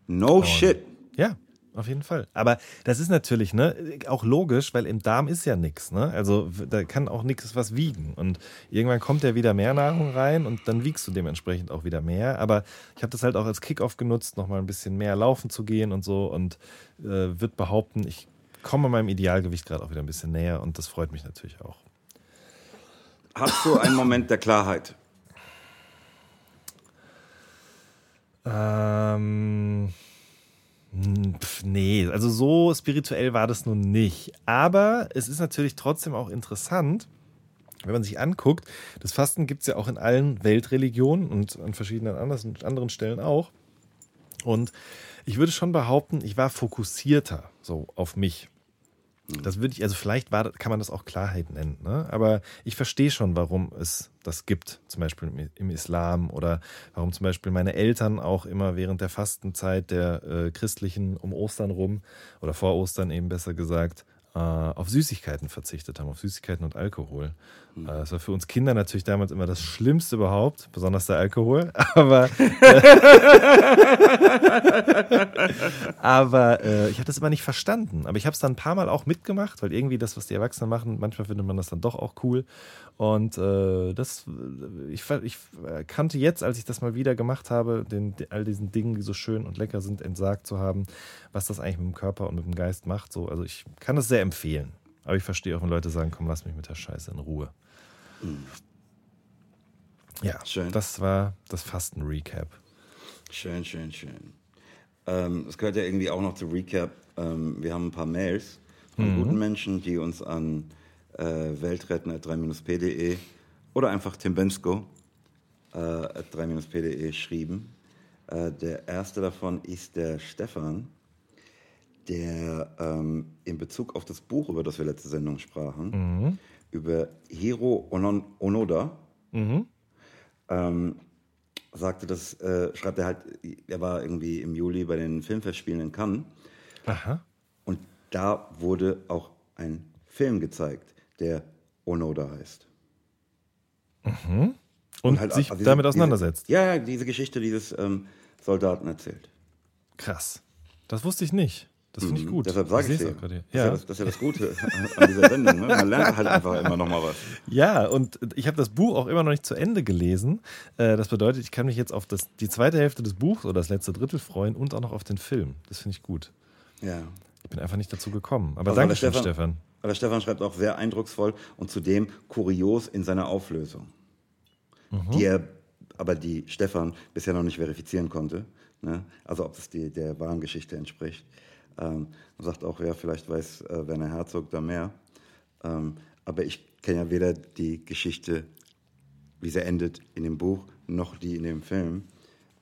No und, shit. Ja, auf jeden Fall. Aber das ist natürlich ne, auch logisch, weil im Darm ist ja nichts. Ne? Also da kann auch nichts was wiegen. Und irgendwann kommt ja wieder mehr Nahrung rein und dann wiegst du dementsprechend auch wieder mehr. Aber ich habe das halt auch als Kickoff genutzt, nochmal ein bisschen mehr laufen zu gehen und so. Und äh, wird behaupten, ich komme meinem Idealgewicht gerade auch wieder ein bisschen näher und das freut mich natürlich auch. Hast du einen Moment der Klarheit? Ähm hm, nee, also so spirituell war das nun nicht. Aber es ist natürlich trotzdem auch interessant, wenn man sich anguckt, das Fasten gibt es ja auch in allen Weltreligionen und an verschiedenen anderen Stellen auch. Und ich würde schon behaupten, ich war fokussierter so auf mich. Das würde ich, also vielleicht war, kann man das auch Klarheit nennen, ne? aber ich verstehe schon, warum es das gibt, zum Beispiel im Islam oder warum zum Beispiel meine Eltern auch immer während der Fastenzeit der äh, christlichen um Ostern rum oder vor Ostern eben besser gesagt, äh, auf Süßigkeiten verzichtet haben, auf Süßigkeiten und Alkohol. Das war für uns Kinder natürlich damals immer das Schlimmste überhaupt, besonders der Alkohol. [laughs] Aber, [laughs] aber äh, ich habe das immer nicht verstanden. Aber ich habe es dann ein paar Mal auch mitgemacht, weil irgendwie das, was die Erwachsenen machen, manchmal findet man das dann doch auch cool. Und äh, das, ich, ich kannte jetzt, als ich das mal wieder gemacht habe, den, all diesen Dingen, die so schön und lecker sind, entsagt zu haben, was das eigentlich mit dem Körper und mit dem Geist macht. So, also ich kann das sehr empfehlen. Aber ich verstehe auch, wenn Leute sagen, komm, lass mich mit der Scheiße in Ruhe. Mhm. Ja, schön. das war das Fasten-Recap. Schön, schön, schön. Ähm, es gehört ja irgendwie auch noch zu Recap. Ähm, wir haben ein paar Mails von mhm. guten Menschen, die uns an äh, weltretten.3-p.de oder einfach Tim Bensko äh, 3-p.de schrieben. Äh, der erste davon ist der Stefan der ähm, in Bezug auf das Buch, über das wir letzte Sendung sprachen, mhm. Über Hiro Onon Onoda, mhm. ähm, sagte, das äh, schreibt er halt, er war irgendwie im Juli bei den Filmfestspielen in Cannes. Aha. Und da wurde auch ein Film gezeigt, der Onoda heißt. Mhm. Und, Und halt, sich also damit auseinandersetzt. Diese, ja, diese Geschichte dieses ähm, Soldaten erzählt. Krass. Das wusste ich nicht. Das finde ich mhm. gut. Deshalb sage ich es dir. Ja. Das, ist ja das Gute an dieser Sendung. Ne? Man lernt halt einfach immer noch mal was. Ja, und ich habe das Buch auch immer noch nicht zu Ende gelesen. Äh, das bedeutet, ich kann mich jetzt auf das, die zweite Hälfte des Buchs oder das letzte Drittel freuen und auch noch auf den Film. Das finde ich gut. Ja. Ich bin einfach nicht dazu gekommen. Aber also danke schön, Stefan. Aber Stefan schreibt auch sehr eindrucksvoll und zudem kurios in seiner Auflösung. Mhm. Die er, aber die Stefan bisher noch nicht verifizieren konnte. Ne? Also ob es die, der wahren Geschichte entspricht. Ähm, sagt auch, ja, vielleicht weiß äh, Werner Herzog da mehr. Ähm, aber ich kenne ja weder die Geschichte, wie sie endet in dem Buch, noch die in dem Film.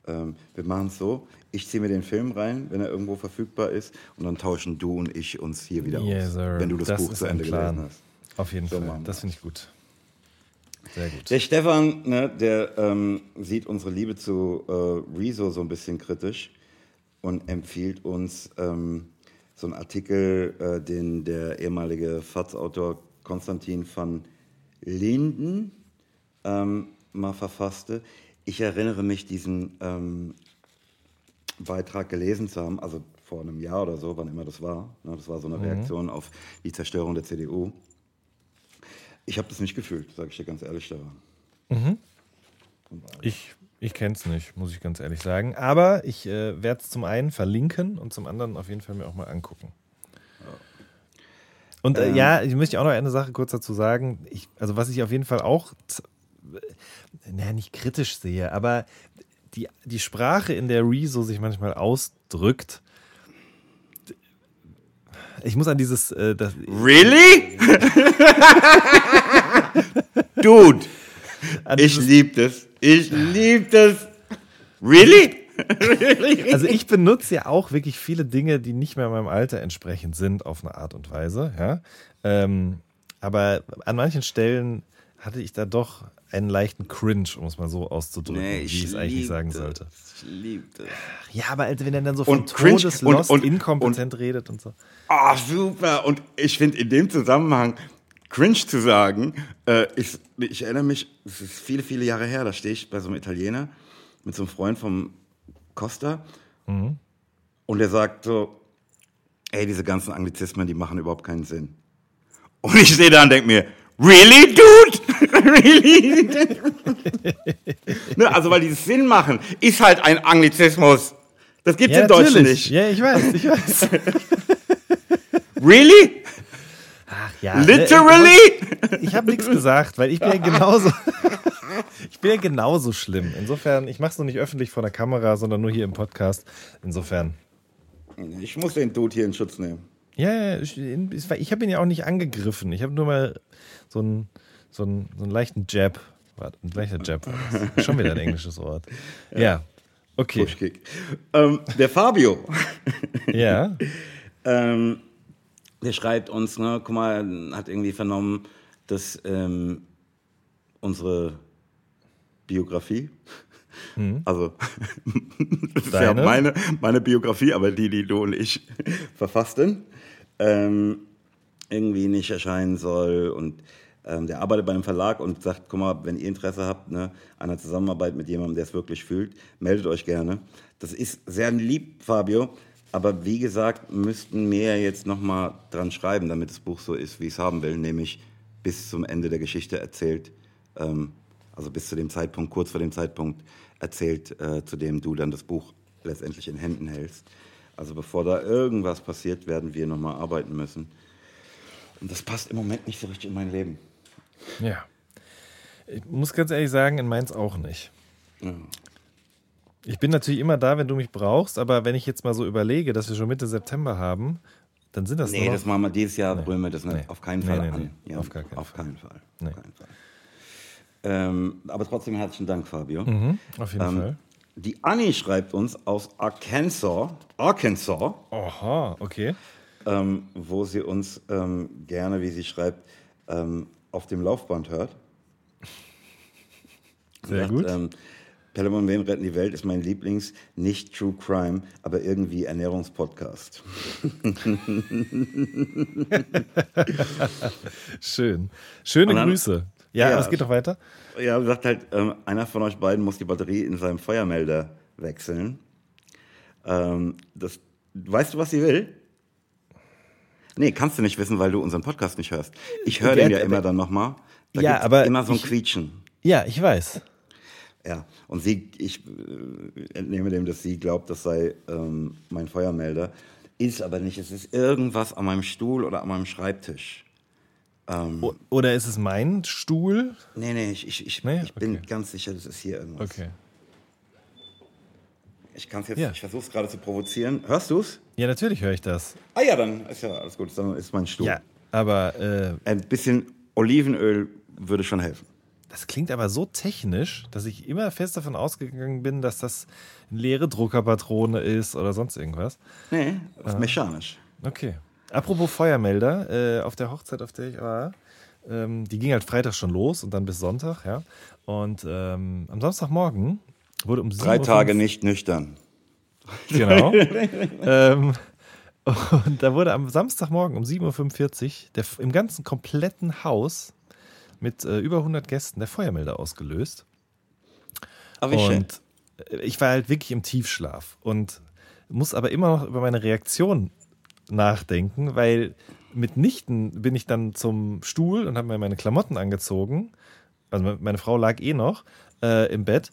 Ähm, wir machen es so, ich ziehe mir den Film rein, wenn er irgendwo verfügbar ist, und dann tauschen du und ich uns hier wieder yes, aus, sir. wenn du das, das Buch zu Ende gelesen hast. Auf jeden so Fall, das finde ich gut. Sehr gut. Der Stefan, ne, der ähm, sieht unsere Liebe zu äh, Rezo so ein bisschen kritisch und empfiehlt uns ähm, so einen Artikel, äh, den der ehemalige FATS-Autor Konstantin van Linden ähm, mal verfasste. Ich erinnere mich, diesen ähm, Beitrag gelesen zu haben, also vor einem Jahr oder so, wann immer das war. Ne, das war so eine mhm. Reaktion auf die Zerstörung der CDU. Ich habe das nicht gefühlt, sage ich dir ganz ehrlich, Stefan. Mhm. Ich ich kenne es nicht, muss ich ganz ehrlich sagen. Aber ich äh, werde es zum einen verlinken und zum anderen auf jeden Fall mir auch mal angucken. Und äh, ähm. ja, ich möchte auch noch eine Sache kurz dazu sagen. Ich, also was ich auf jeden Fall auch, naja, nicht kritisch sehe, aber die, die Sprache, in der Rezo sich manchmal ausdrückt, Ich muss an dieses. Äh, das, Really? [laughs] Dude, ich dieses, lieb das. Ich lieb das. Really? Also ich benutze ja auch wirklich viele Dinge, die nicht mehr meinem Alter entsprechend sind, auf eine Art und Weise. Ja? Ähm, aber an manchen Stellen hatte ich da doch einen leichten Cringe, um es mal so auszudrücken, Nee, wie ich es eigentlich sagen das. sollte. Ich lieb das. Ja, aber Alter, wenn er dann so von Und cringe- Todeslost und- und- inkompetent redet und so. Ah, super. Und ich finde in dem Zusammenhang cringe zu sagen, äh, ich, ich erinnere mich, es ist viele, viele Jahre her, da stehe ich bei so einem Italiener mit so einem Freund vom Costa und der sagt so, ey, diese ganzen Anglizismen, die machen überhaupt keinen Sinn. Und ich stehe da und denke mir, really, dude? [laughs] really? [laughs] ne, also, weil dieses Sinn machen ist halt ein Anglizismus. Das gibt's im Deutschen nicht. Ja, ich weiß, ich weiß. [laughs] Really? Ja, ne, Literally? Ich habe nichts gesagt, weil ich bin ja genauso. [laughs] Ich bin ja genauso schlimm. Insofern, ich mache es nur nicht öffentlich vor der Kamera, sondern nur hier im Podcast. Insofern. Ich muss den Dude hier in Schutz nehmen. Ja, ja, ich, ich habe ihn ja auch nicht angegriffen. Ich habe nur mal so einen, so einen, so einen leichten Jab. Warte, ein leichter Jab. Schon wieder ein englisches Wort. [laughs] Ja. Okay. Pushkick. Ähm, der Fabio, Ja. [laughs] ähm, der schreibt uns, ne, guck mal, hat irgendwie vernommen, dass ähm, unsere Biografie, [laughs] also [laughs] das ist ja meine, meine Biografie, aber die, die du und ich [laughs] verfassten, ähm, irgendwie nicht erscheinen soll und ähm, der arbeitet bei einem Verlag und sagt, guck mal, wenn ihr Interesse habt, ne, an einer Zusammenarbeit mit jemandem, der es wirklich fühlt, meldet euch gerne. Das ist sehr lieb, Fabio, aber wie gesagt, müssten mehr jetzt nochmal dran schreiben, damit das Buch so ist, wie ich es haben will, nämlich bis zum Ende der Geschichte erzählt, ähm, also bis zu dem Zeitpunkt, kurz vor dem Zeitpunkt erzählt, äh, zu dem du dann das Buch letztendlich in Händen hältst. Also bevor da irgendwas passiert, werden wir nochmal arbeiten müssen. Und das passt im Moment nicht so richtig in mein Leben. Ja. Ich muss ganz ehrlich sagen, in meins auch nicht. Ich bin natürlich immer da, wenn du mich brauchst, aber wenn ich jetzt mal so überlege, dass wir schon Mitte September haben, dann sind das Nee, noch das machen wir dieses Jahr, brüllen wir das nicht, Nee. auf keinen Nee, Fall nee, an. nee. Auf gar keinen auf Fall. keinen Fall. Nee. Auf keinen Fall. Ähm, aber trotzdem herzlichen Dank, Fabio. Mhm, auf jeden Ähm, Fall. Die Annie schreibt uns aus Arkansas, Arkansas Oha, okay. ähm, wo sie uns ähm, gerne, wie sie schreibt, ähm, auf dem Laufband hört. Sehr Sagt, gut. Pellemon Wen retten die Welt ist mein Lieblings, nicht True Crime, aber irgendwie Ernährungspodcast. [laughs] Schön. Schöne dann- Grüße. Ja, Ja. es geht doch weiter. Ja, sagt halt, ähm, einer von euch beiden muss die Batterie in seinem Feuermelder wechseln. Ähm, das, weißt du, was sie will? Nee, kannst du nicht wissen, weil du unseren Podcast nicht hörst. Ich höre den ja immer dann nochmal. Da Ja, aber immer so ein ich- Quietschen. Ja, ich weiß. Ja, und sie, ich äh, entnehme dem, dass sie glaubt, das sei ähm, mein Feuermelder. Ist aber nicht. Es ist irgendwas an meinem Stuhl oder an meinem Schreibtisch. O oder ist es mein Stuhl? Nee, nee, ich, ich, ich, Nee? ich bin Okay. ganz sicher, das ist hier irgendwas. Okay. Ich kann es jetzt, Ja. ich versuche es gerade zu provozieren. Hörst du es? Ja, natürlich höre ich das. Ah ja, dann ist ja alles gut. Dann ist mein Stuhl. Ja, aber äh, Ein bisschen Olivenöl würde schon helfen. Das klingt aber so technisch, dass ich immer fest davon ausgegangen bin, dass das eine leere Druckerpatrone ist oder sonst irgendwas. Nee, das ist mechanisch. Okay. Apropos Feuermelder, äh, auf der Hochzeit, auf der ich war, ähm, die ging halt Freitag schon los und dann bis Sonntag, ja. Und ähm, am Samstagmorgen wurde um Drei 7.05 Uhr Tage nicht nüchtern. Genau. [laughs] ähm, und da wurde am Samstagmorgen um 7.45 Uhr der, im ganzen kompletten Haus mit äh, über 100 Gästen der Feuermelder ausgelöst. Aber schön. Und äh, ich war halt wirklich im Tiefschlaf und muss aber immer noch über meine Reaktion nachdenken, weil mitnichten bin ich dann zum Stuhl und habe mir meine Klamotten angezogen. Also meine Frau lag eh noch äh, im Bett,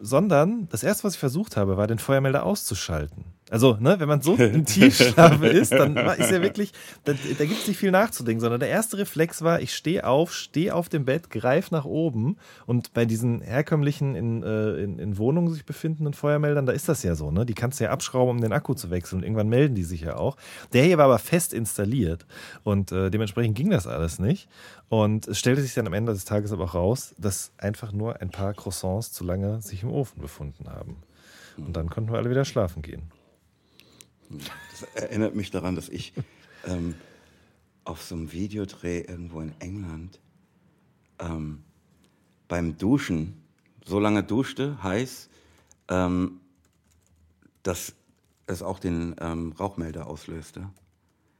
sondern das erste, was ich versucht habe, war den Feuermelder auszuschalten. Also, ne, wenn man so [laughs] im Tiefschlaf ist, dann ist ja wirklich, da, da gibt es nicht viel nachzudenken, sondern der erste Reflex war, ich stehe auf, stehe auf dem Bett, greife nach oben und bei diesen herkömmlichen in, äh, in, in, Wohnungen sich befindenden Feuermeldern, da ist das ja so, ne? Die kannst du ja abschrauben, um den Akku zu wechseln und irgendwann melden die sich ja auch. Der hier war aber fest installiert und äh, dementsprechend ging das alles nicht. Und es stellte sich dann am Ende des Tages aber auch raus, dass einfach nur ein paar Croissants zu lange sich im Ofen befunden haben. Und dann konnten wir alle wieder schlafen gehen. Das erinnert mich daran, dass ich ähm, auf so einem Videodreh irgendwo in England ähm, beim Duschen so lange duschte, heiß, ähm, dass es auch den ähm, Rauchmelder auslöste.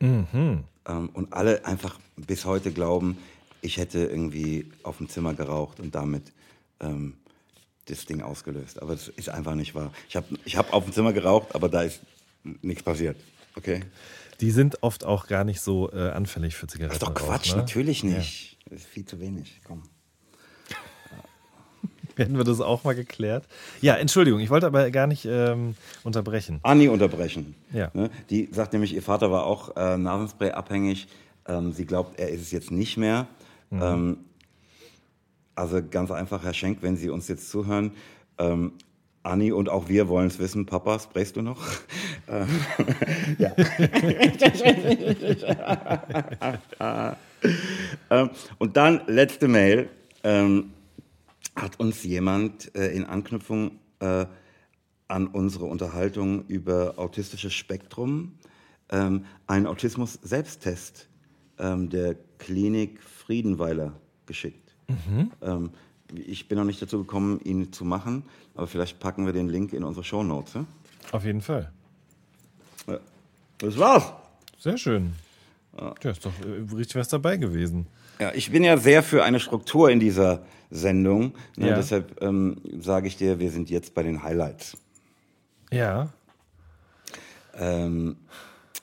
Mhm. Ähm, und alle einfach bis heute glauben, ich hätte irgendwie auf dem Zimmer geraucht und damit ähm, das Ding ausgelöst. Aber das ist einfach nicht wahr. Ich habe ich hab auf dem Zimmer geraucht, aber da ist nichts passiert. Okay. Die sind oft auch gar nicht so äh, anfällig für Zigaretten. Das ist doch Quatsch, ne? natürlich nicht. Ja. Das ist viel zu wenig. Komm. [laughs] Hätten wir das auch mal geklärt. Ja, Entschuldigung, ich wollte aber gar nicht ähm, unterbrechen. Anni unterbrechen. Ja. Ne? Die sagt nämlich, ihr Vater war auch äh, Nasenspray abhängig. Ähm, sie glaubt, er ist es jetzt nicht mehr. Mhm. Ähm, also ganz einfach, Herr Schenk, wenn Sie uns jetzt zuhören, ähm, Anni und auch wir wollen es wissen. Papa, sprayst du noch? [laughs] Ja. [laughs] Ähm, und dann letzte Mail. Ähm, hat uns jemand äh, in Anknüpfung äh, an unsere Unterhaltung über autistisches Spektrum ähm, einen Autismus-Selbsttest ähm, der Klinik Friedenweiler geschickt. Mhm. Ähm, ich bin noch nicht dazu gekommen, ihn zu machen, aber vielleicht packen wir den Link in unsere Shownotes. Ja? Auf jeden Fall. Ja. Das war's. Sehr schön. Ja. ja, ist doch äh, richtig was dabei gewesen. Ja, ich bin ja sehr für eine Struktur in dieser Sendung. Ne, ja. Deshalb ähm, sage ich dir, wir sind jetzt bei den Highlights. Ja. Ähm,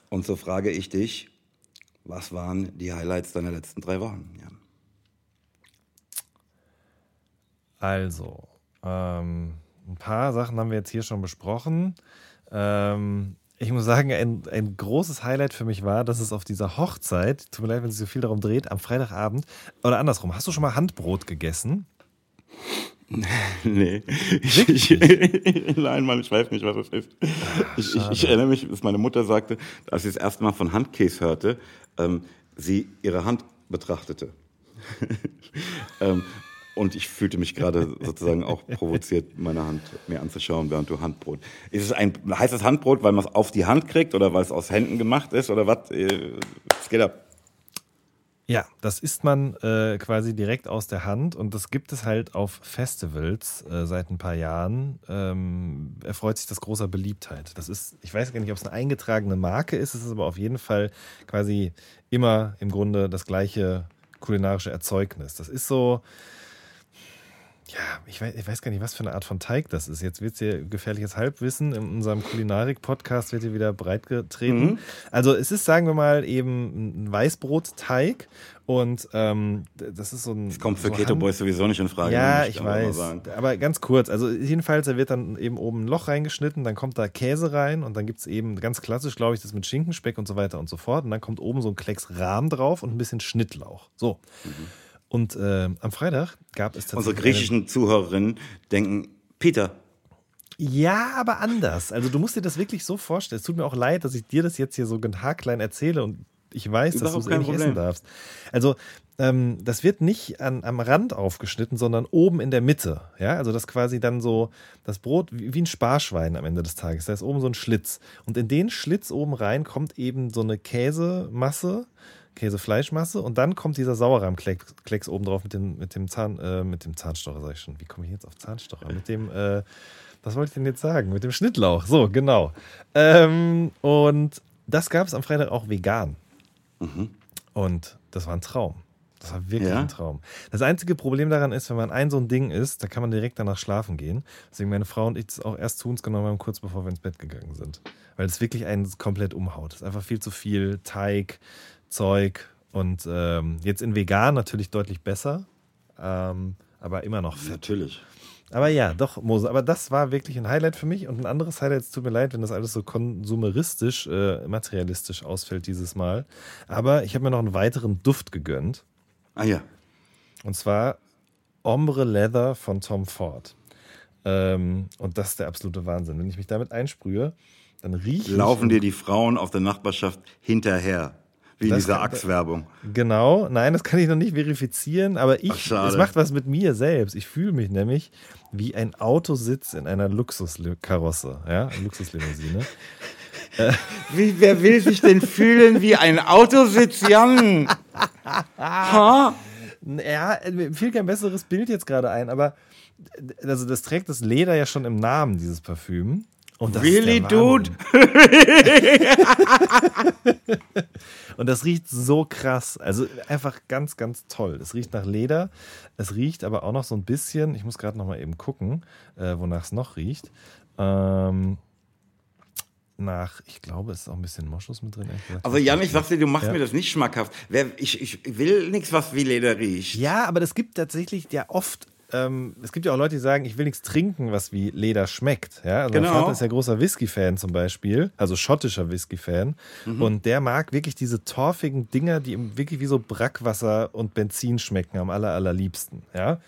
und so frage ich dich, was waren die Highlights deiner letzten drei Wochen? Jan? Also, ähm, ein paar Sachen haben wir jetzt hier schon besprochen. Ähm, ich muss sagen, ein, ein großes Highlight für mich war, dass es auf dieser Hochzeit, tut mir leid, wenn sich so viel darum dreht, am Freitagabend, oder andersrum, hast du schon mal Handbrot gegessen? [laughs] Nee. Ich, ich, [laughs] nein, Mann, ich weiß nicht, was es ist. Ich, ich, ich, erinnere mich, dass meine Mutter sagte, als sie das erste Mal von Handkäse hörte, ähm, sie ihre Hand betrachtete. [laughs] ähm, und ich fühlte mich gerade sozusagen auch provoziert, meine Hand mir anzuschauen, während du Handbrot. Ist es ein heißes Handbrot, weil man es auf die Hand kriegt oder weil es aus Händen gemacht ist oder was? Was geht ab? Ja, das isst man äh, quasi direkt aus der Hand und das gibt es halt auf Festivals äh, seit ein paar Jahren. Ähm, erfreut sich das großer Beliebtheit. Das ist, ich weiß gar nicht, ob es eine eingetragene Marke ist, es ist aber auf jeden Fall quasi immer im Grunde das gleiche kulinarische Erzeugnis. Das ist so, ja, ich weiß, ich weiß gar nicht, was für eine Art von Teig das ist. Jetzt wird es hier gefährliches Halbwissen. In unserem Kulinarik-Podcast wird hier wieder breitgetreten. Mhm. Also es ist, sagen wir mal, eben ein Weißbrotteig und ähm, das ist so ein. Das kommt für so Keto Boys sowieso nicht in Frage. Ja, ich weiß. Aber ganz kurz. Also jedenfalls, da wird dann eben oben ein Loch reingeschnitten, dann kommt da Käse rein und dann gibt es eben ganz klassisch, glaube ich, das mit Schinkenspeck und so weiter und so fort. Und dann kommt oben so ein Klecks Rahm drauf und ein bisschen Schnittlauch. So. Mhm. Und äh, am Freitag gab es tatsächlich. Unsere griechischen Zuhörerinnen denken, Peter. Ja, aber anders. Also du musst dir das wirklich so vorstellen. Es tut mir auch leid, dass ich dir das jetzt hier so haarklein erzähle und ich weiß, Überhaupt dass du es eh nicht Problem. essen darfst. Also ähm, das wird nicht an, am Rand aufgeschnitten, sondern oben in der Mitte. Ja, also das quasi dann so das Brot wie, wie ein Sparschwein am Ende des Tages. Da ist oben so ein Schlitz und in den Schlitz oben rein kommt eben so eine Käsemasse Käsefleischmasse und dann kommt dieser Sauerrahmklecks oben drauf mit dem, mit dem Zahn, äh, mit dem Zahnstocher, sag ich schon. Wie komme ich jetzt auf Zahnstocher? Mit dem, äh, was wollte ich denn jetzt sagen? Mit dem Schnittlauch. So, genau. Ähm, und das gab es am Freitag auch vegan. Mhm. Und das war ein Traum. Das war wirklich ja? ein Traum. Das einzige Problem daran ist, wenn man ein so ein Ding isst, da kann man direkt danach schlafen gehen. Deswegen meine Frau und ich das auch erst zu uns genommen haben, kurz bevor wir ins Bett gegangen sind. Weil es wirklich einen komplett umhaut. Es ist einfach viel zu viel Teig, Zeug und ähm, jetzt in vegan natürlich deutlich besser, ähm, aber immer noch fett. Natürlich. Aber ja, doch, Mose. Aber das war wirklich ein Highlight für mich. Und ein anderes Highlight, es tut mir leid, wenn das alles so konsumeristisch, äh, materialistisch ausfällt dieses Mal. Aber ich habe mir noch einen weiteren Duft gegönnt. Ah ja. Und zwar Ombre Leather von Tom Ford. Ähm, und das ist der absolute Wahnsinn. Wenn ich mich damit einsprühe, dann rieche ich. Laufen dir die Frauen auf der Nachbarschaft hinterher. Wie in Das dieser kann- Axe-Werbung. Genau, nein, das kann ich noch nicht verifizieren, aber Ach, ich, schade. es macht was mit mir selbst. Ich fühle mich nämlich wie ein Autositz in einer Luxuskarosse, ja, Luxuslimousine. [laughs] Wie, wer will sich denn fühlen wie ein Autositz, Jan? [laughs] Ha? Ja, mir fiel kein besseres Bild jetzt gerade ein, aber also das trägt das Leder ja schon im Namen, dieses Parfüm. Und das Really, Wahnsinn. [laughs] Und das riecht so krass. Also einfach ganz, ganz toll. Es riecht nach Leder. Es riecht aber auch noch so ein bisschen, ich muss gerade noch mal eben gucken, äh, wonach es noch riecht. Ähm, nach, ich glaube, es ist auch ein bisschen Moschus mit drin. Also Jan, ich sag dir, du machst Ja. mir das nicht schmackhaft. Ich, ich will nichts, was wie Leder riecht. Ja, aber das gibt tatsächlich ja oft. Ähm, es gibt ja auch Leute, die sagen, ich will nichts trinken, was wie Leder schmeckt. Ja, also Genau. mein Vater ist ja großer Whisky-Fan zum Beispiel, also schottischer Whisky-Fan. Und der mag wirklich diese torfigen Dinger, die ihm wirklich wie so Brackwasser und Benzin schmecken, am aller, allerliebsten. Ja.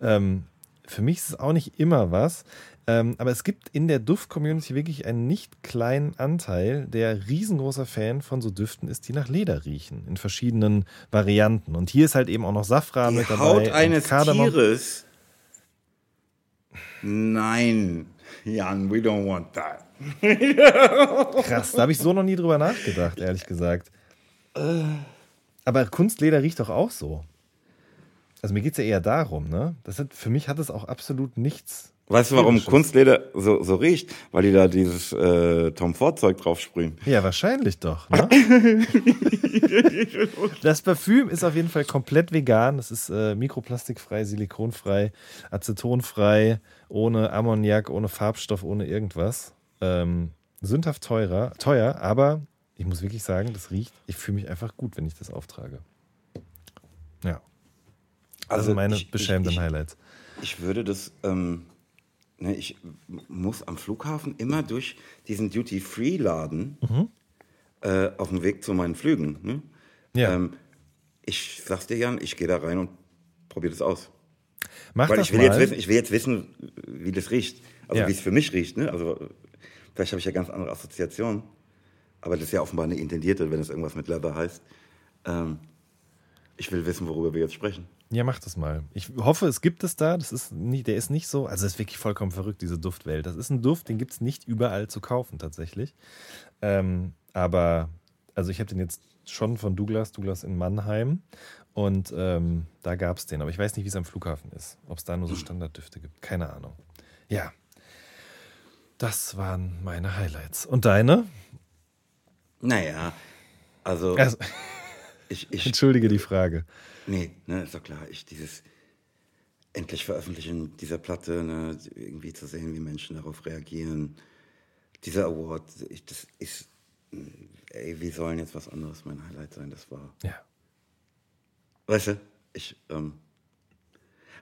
Ähm, für mich ist es auch nicht immer was. Ähm, aber es gibt in der Duft-Community wirklich einen nicht kleinen Anteil, der riesengroßer Fan von so Düften ist, die nach Leder riechen, in verschiedenen Varianten. Und hier ist halt eben auch noch Safran Die mit dabei. Haut eines Kardamom. Tieres. Nein, Jan, we don't want that. [laughs] Krass, da habe ich so noch nie drüber nachgedacht, ehrlich gesagt. Aber Kunstleder riecht doch auch so. Also mir geht es ja eher darum, ne? Das hat, für mich hat es auch absolut nichts. Weißt du, warum. Kunstleder so, so riecht? Weil die da dieses äh, Tom Ford Zeug drauf sprühen. Ja, wahrscheinlich doch. Ne? [laughs] das Parfüm ist auf jeden Fall komplett vegan. Es ist äh, mikroplastikfrei, silikonfrei, acetonfrei, ohne Ammoniak, ohne Farbstoff, ohne irgendwas. Ähm, sündhaft teurer, teuer, aber ich muss wirklich sagen, das riecht. Ich fühle mich einfach gut, wenn ich das auftrage. Ja. Das Also sind meine ich- ich- beschämenden ich- Highlights. Ich würde das, ähm, ne, ich muss am Flughafen immer durch diesen Duty-Free-Laden äh, auf dem Weg zu meinen Flügen. Ne? Ja. Ähm, ich sag's dir, Jan, ich gehe da rein und probiere das aus. Mach Weil das ich will, mal. jetzt wissen, ich will jetzt wissen, wie das riecht. Also Ja. wie es für mich riecht. Ne? Also vielleicht habe ich ja ganz andere Assoziationen. Aber das ist ja offenbar eine intendierte, wenn es irgendwas mit Leather heißt. Ähm, ich will wissen, worüber wir jetzt sprechen. Ja, mach das mal. Ich hoffe, es gibt es da. Das ist nie, der ist nicht so. Also, es ist wirklich vollkommen verrückt, diese Duftwelt. Das ist ein Duft, den gibt es nicht überall zu kaufen, tatsächlich. Ähm, aber, also, ich habe den jetzt schon von Douglas, Douglas in Mannheim. Und ähm, da gab es den. Aber ich weiß nicht, wie es am Flughafen ist. Ob es da nur so Standarddüfte gibt. Keine Ahnung. Ja. Das waren meine Highlights. Und deine? Naja, also Also, ich, ich, entschuldige die Frage. Nee, ne, ist doch klar. Ich dieses endlich Veröffentlichen dieser Platte, ne, irgendwie zu sehen, wie Menschen darauf reagieren. Dieser Award, ich, das ist, mh, ey, wie sollen jetzt was anderes mein Highlight sein? Das war, Ja. weißt du, ich ähm,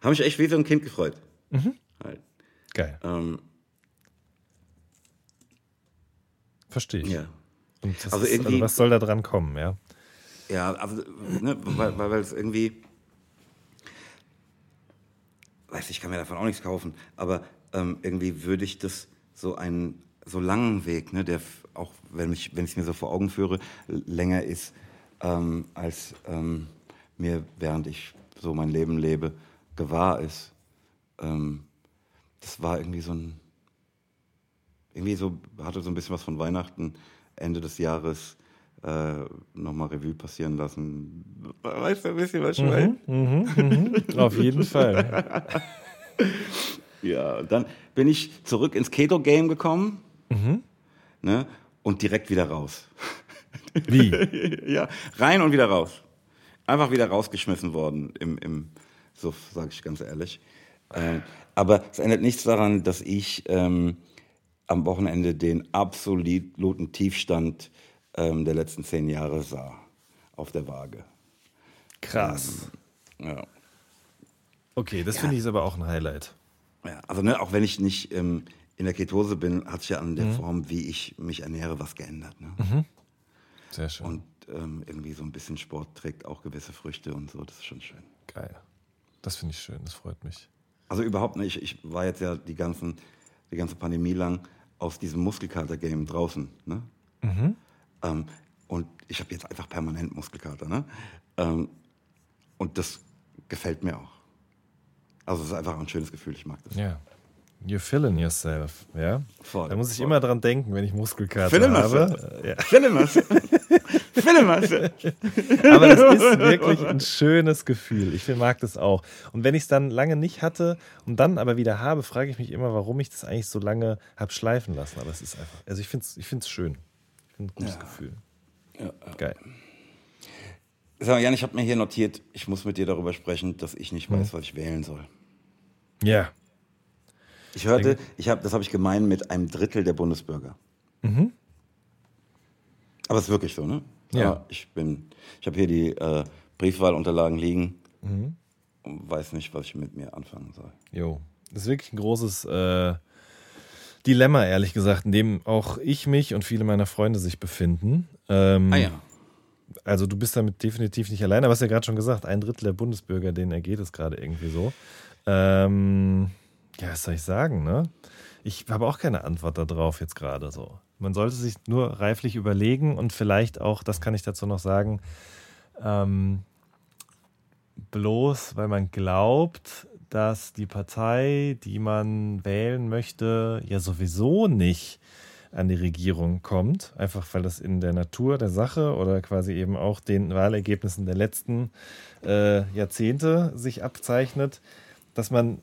habe mich echt wie so ein Kind gefreut. Halt. Geil. Ähm, Verstehe ich. ja. Also ist, irgendwie- also was soll da dran kommen, ja? Ja, also, ne, weil, weil, es irgendwie, weiß ich, kann mir davon auch nichts kaufen, aber ähm, irgendwie würde ich das so einen so langen Weg, ne, der auch, wenn ich es mir so vor Augen führe, länger ist ähm, als ähm, mir während ich so mein Leben lebe gewahr ist. Ähm, das war irgendwie so ein irgendwie so, hatte so ein bisschen was von Weihnachten, Ende des Jahres äh, nochmal Revue passieren lassen. Weißt du ein bisschen, was ich meine? Auf jeden [laughs] Fall. Ja, dann bin ich zurück ins Keto-Game gekommen ne, und direkt wieder raus. [laughs] Wie? ja, rein und wieder raus. Einfach wieder rausgeschmissen worden im, im Suff, sage ich ganz ehrlich. Ähm, aber es ändert nichts daran, dass ich ähm, am Wochenende den absoluten Tiefstand ähm, der letzten zehn Jahre sah auf der Waage. Krass. Ja. Okay, das finde ich ist aber auch ein Highlight. Ja, also ne, auch wenn ich nicht ähm, in der Ketose bin, hat sich ja an der Form, wie ich mich ernähre, was geändert. Ne? Sehr schön. Und ähm, irgendwie so ein bisschen Sport trägt auch gewisse Früchte und so, das ist schon schön. Geil. Das finde ich schön, das freut mich. Also überhaupt nicht. Ich war jetzt ja die, ganzen, die ganze Pandemie lang aus diesem Muskelkater-Game draußen. Ne? Ähm, und ich habe jetzt einfach permanent Muskelkater. Ne? Ähm, und das gefällt mir auch. Also es ist einfach ein schönes Gefühl, ich mag das. Ja. You're feeling yourself, ja? Voll, da muss ich voll. immer dran denken, wenn ich Muskelkater Feeling habe. Philimas. [laughs] [laughs] Philimas. Aber das ist wirklich ein schönes Gefühl. Ich mag das auch. Und wenn ich es dann lange nicht hatte und dann aber wieder habe, frage ich mich immer, warum ich das eigentlich so lange habe schleifen lassen. Aber es ist einfach, also ich finde es ich find's schön. Ein gutes Gefühl. Geil. Sag mal, Jan, ich habe mir hier notiert, ich muss mit dir darüber sprechen, dass ich nicht weiß, was ich wählen soll. Ja. Ich hörte, ich hab, das habe ich gemeint mit einem Drittel der Bundesbürger. Aber es ist wirklich so, ne? Ja. Aber ich bin, ich habe hier die äh, Briefwahlunterlagen liegen und weiß nicht, was ich mit mir anfangen soll. Jo. Das ist wirklich ein großes äh, Dilemma, ehrlich gesagt, in dem auch ich mich und viele meiner Freunde sich befinden. Ähm, Ah ja. Also du bist damit definitiv nicht allein, aber hast ja gerade schon gesagt, ein Drittel der Bundesbürger, denen ergeht es gerade irgendwie so. Ähm, ja, was soll ich sagen, ne? Ich habe auch keine Antwort darauf jetzt gerade so. Man sollte sich nur reiflich überlegen und vielleicht auch, das kann ich dazu noch sagen, ähm, bloß weil man glaubt, dass die Partei, die man wählen möchte, ja sowieso nicht an die Regierung kommt, einfach weil das in der Natur der Sache oder quasi eben auch den Wahlergebnissen der letzten äh, Jahrzehnte sich abzeichnet, dass man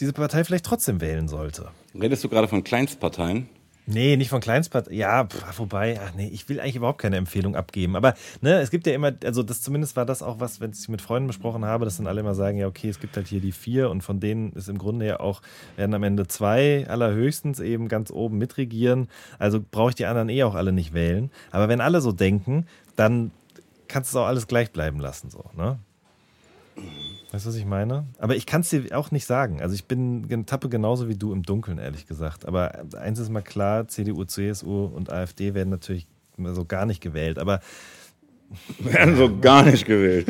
diese Partei vielleicht trotzdem wählen sollte. Redest du gerade von Kleinstparteien? Nee, nicht von Kleinstparteien. Ja, pf, wobei, ach nee, ich will eigentlich überhaupt keine Empfehlung abgeben. Aber ne, es gibt ja immer, also das zumindest war das auch was, wenn ich mit Freunden besprochen habe, dass dann alle immer sagen, ja, okay, es gibt halt hier die vier und von denen ist im Grunde ja auch, werden am Ende zwei allerhöchstens eben ganz oben mitregieren. Also brauche ich die anderen eh auch alle nicht wählen. Aber wenn alle so denken, dann kannst du es auch alles gleich bleiben lassen, so, ne? Weißt du, was ich meine? Aber ich kann es dir auch nicht sagen. Also ich bin tappe genauso wie du im Dunkeln, ehrlich gesagt. Aber eins ist mal klar, CDU, CSU und AfD werden natürlich so gar nicht gewählt. Aber, [laughs] Werden so gar nicht gewählt.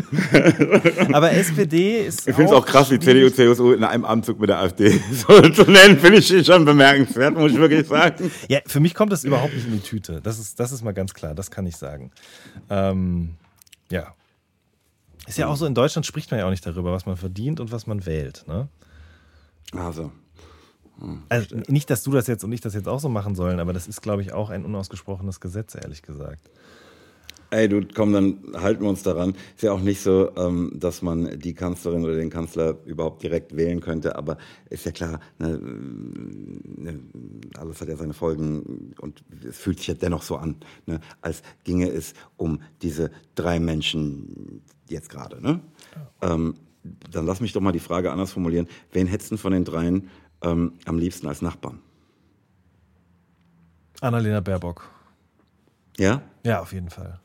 [laughs] aber SPD ist Ich finde es auch krass, wie CDU, CSU in einem Anzug mit der AfD [laughs] so zu nennen, finde ich schon bemerkenswert, muss ich wirklich sagen. Ja, für mich kommt das überhaupt nicht in die Tüte. Das ist, das ist mal ganz klar, das kann ich sagen. Ähm, ja. Ist ja auch so, in Deutschland spricht man ja auch nicht darüber, was man verdient und was man wählt. Ne? Also, Also nicht, dass du das jetzt und ich das jetzt auch so machen sollen, aber das ist, glaube ich, auch ein unausgesprochenes Gesetz, ehrlich gesagt. Ey, du, komm, dann halten wir uns daran. Ist ja auch nicht so, ähm, dass man die Kanzlerin oder den Kanzler überhaupt direkt wählen könnte, aber ist ja klar, ne, ne, alles hat ja seine Folgen und es fühlt sich ja dennoch so an, ne, als ginge es um diese drei Menschen jetzt gerade. Ne? Ähm, dann lass mich doch mal die Frage anders formulieren. Wen hättest du von den dreien ähm, am liebsten als Nachbarn? Annalena Baerbock. Ja? Ja, auf jeden Fall.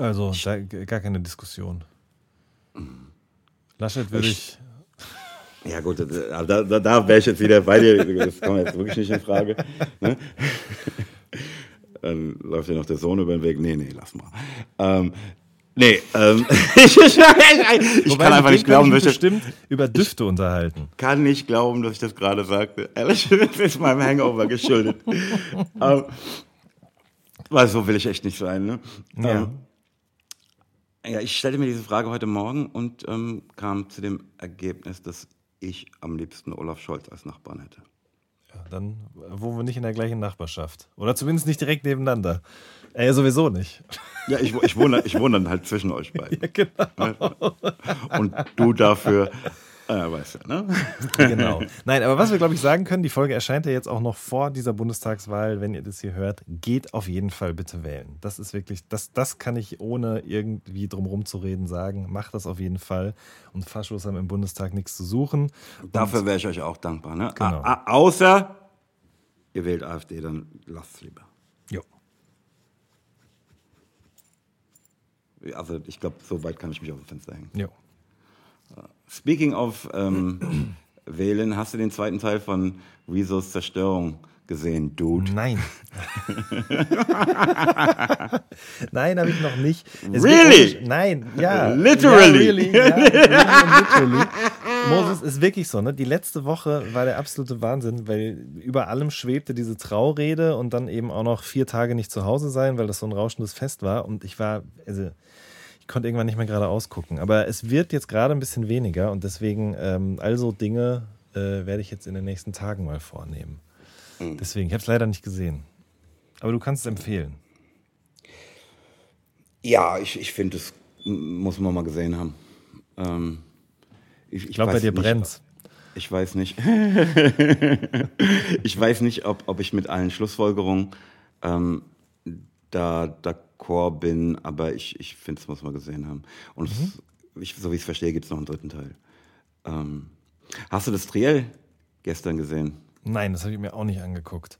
Also, da, gar keine Diskussion. Laschet würde ich. Ja gut, da, da, da wäre ich jetzt wieder bei dir. Das kommt jetzt wirklich nicht in Frage. Ne? Dann läuft ja noch der Sohn über den Weg. Nee, nee, lass mal. Ähm, nee, ähm, [laughs] ich, ich, ich kann einfach nicht glauben, dass ich das, bestimmt über Düfte unterhalten. kann nicht glauben, dass ich das gerade sagte. Ehrlich, [laughs] das ist meinem Hangover geschuldet. [laughs] ähm, weil so will ich echt nicht sein. Ne? Ja. Ähm, ja, ich stellte mir diese Frage heute Morgen und ähm, kam zu dem Ergebnis, dass ich am liebsten Olaf Scholz als Nachbarn hätte. Ja, dann wohnen wir nicht in der gleichen Nachbarschaft. Oder zumindest nicht direkt nebeneinander. Äh, sowieso nicht. Ja, ich, ich, wohne, ich wohne dann halt zwischen euch beiden. [laughs] Ja, genau. Und du dafür, äh, weißt du, ne? [laughs] genau. Nein, aber was wir, glaube ich, sagen können, die Folge erscheint ja jetzt auch noch vor dieser Bundestagswahl. Wenn ihr das hier hört, geht auf jeden Fall bitte wählen. Das ist wirklich, das, das kann ich ohne irgendwie drumherum zu reden sagen. Macht das auf jeden Fall. Und Faschos haben im Bundestag nichts zu suchen. Dafür wäre ich euch auch dankbar. Ne? Genau. Außer ihr wählt AfD, dann lasst es lieber. Jo. Also ich glaube, so weit kann ich mich aus dem Fenster hängen. Jo. Speaking of ähm, wählen, hast du den zweiten Teil von Rezos Zerstörung gesehen, Dude? Nein. [laughs] Nein, habe ich noch nicht. Es Really? wird- Nein, ja. Literally. Ja, really, ja, [laughs] literally. Moses ist wirklich so, ne? Die letzte Woche war der absolute Wahnsinn, weil über allem schwebte diese Traurede und dann eben auch noch vier Tage nicht zu Hause sein, weil das so ein rauschendes Fest war. Und ich war, also konnte irgendwann nicht mehr gerade ausgucken. Aber es wird jetzt gerade ein bisschen weniger und deswegen, ähm, also Dinge äh, werde ich jetzt in den nächsten Tagen mal vornehmen. Deswegen, ich habe es leider nicht gesehen. Aber du kannst es empfehlen. Ja, ich, ich finde, m- muss man mal gesehen haben. Ähm, ich Ich glaube, bei dir nicht, brennt's. Ich weiß nicht. [laughs] ich weiß nicht, ob, ob ich mit allen Schlussfolgerungen ähm, da d'accord bin, aber ich, ich finde, es muss man gesehen haben. Und es, ich, so wie ich es verstehe, gibt es noch einen dritten Teil. Ähm, hast du das Triell gestern gesehen? Nein, das habe ich mir auch nicht angeguckt.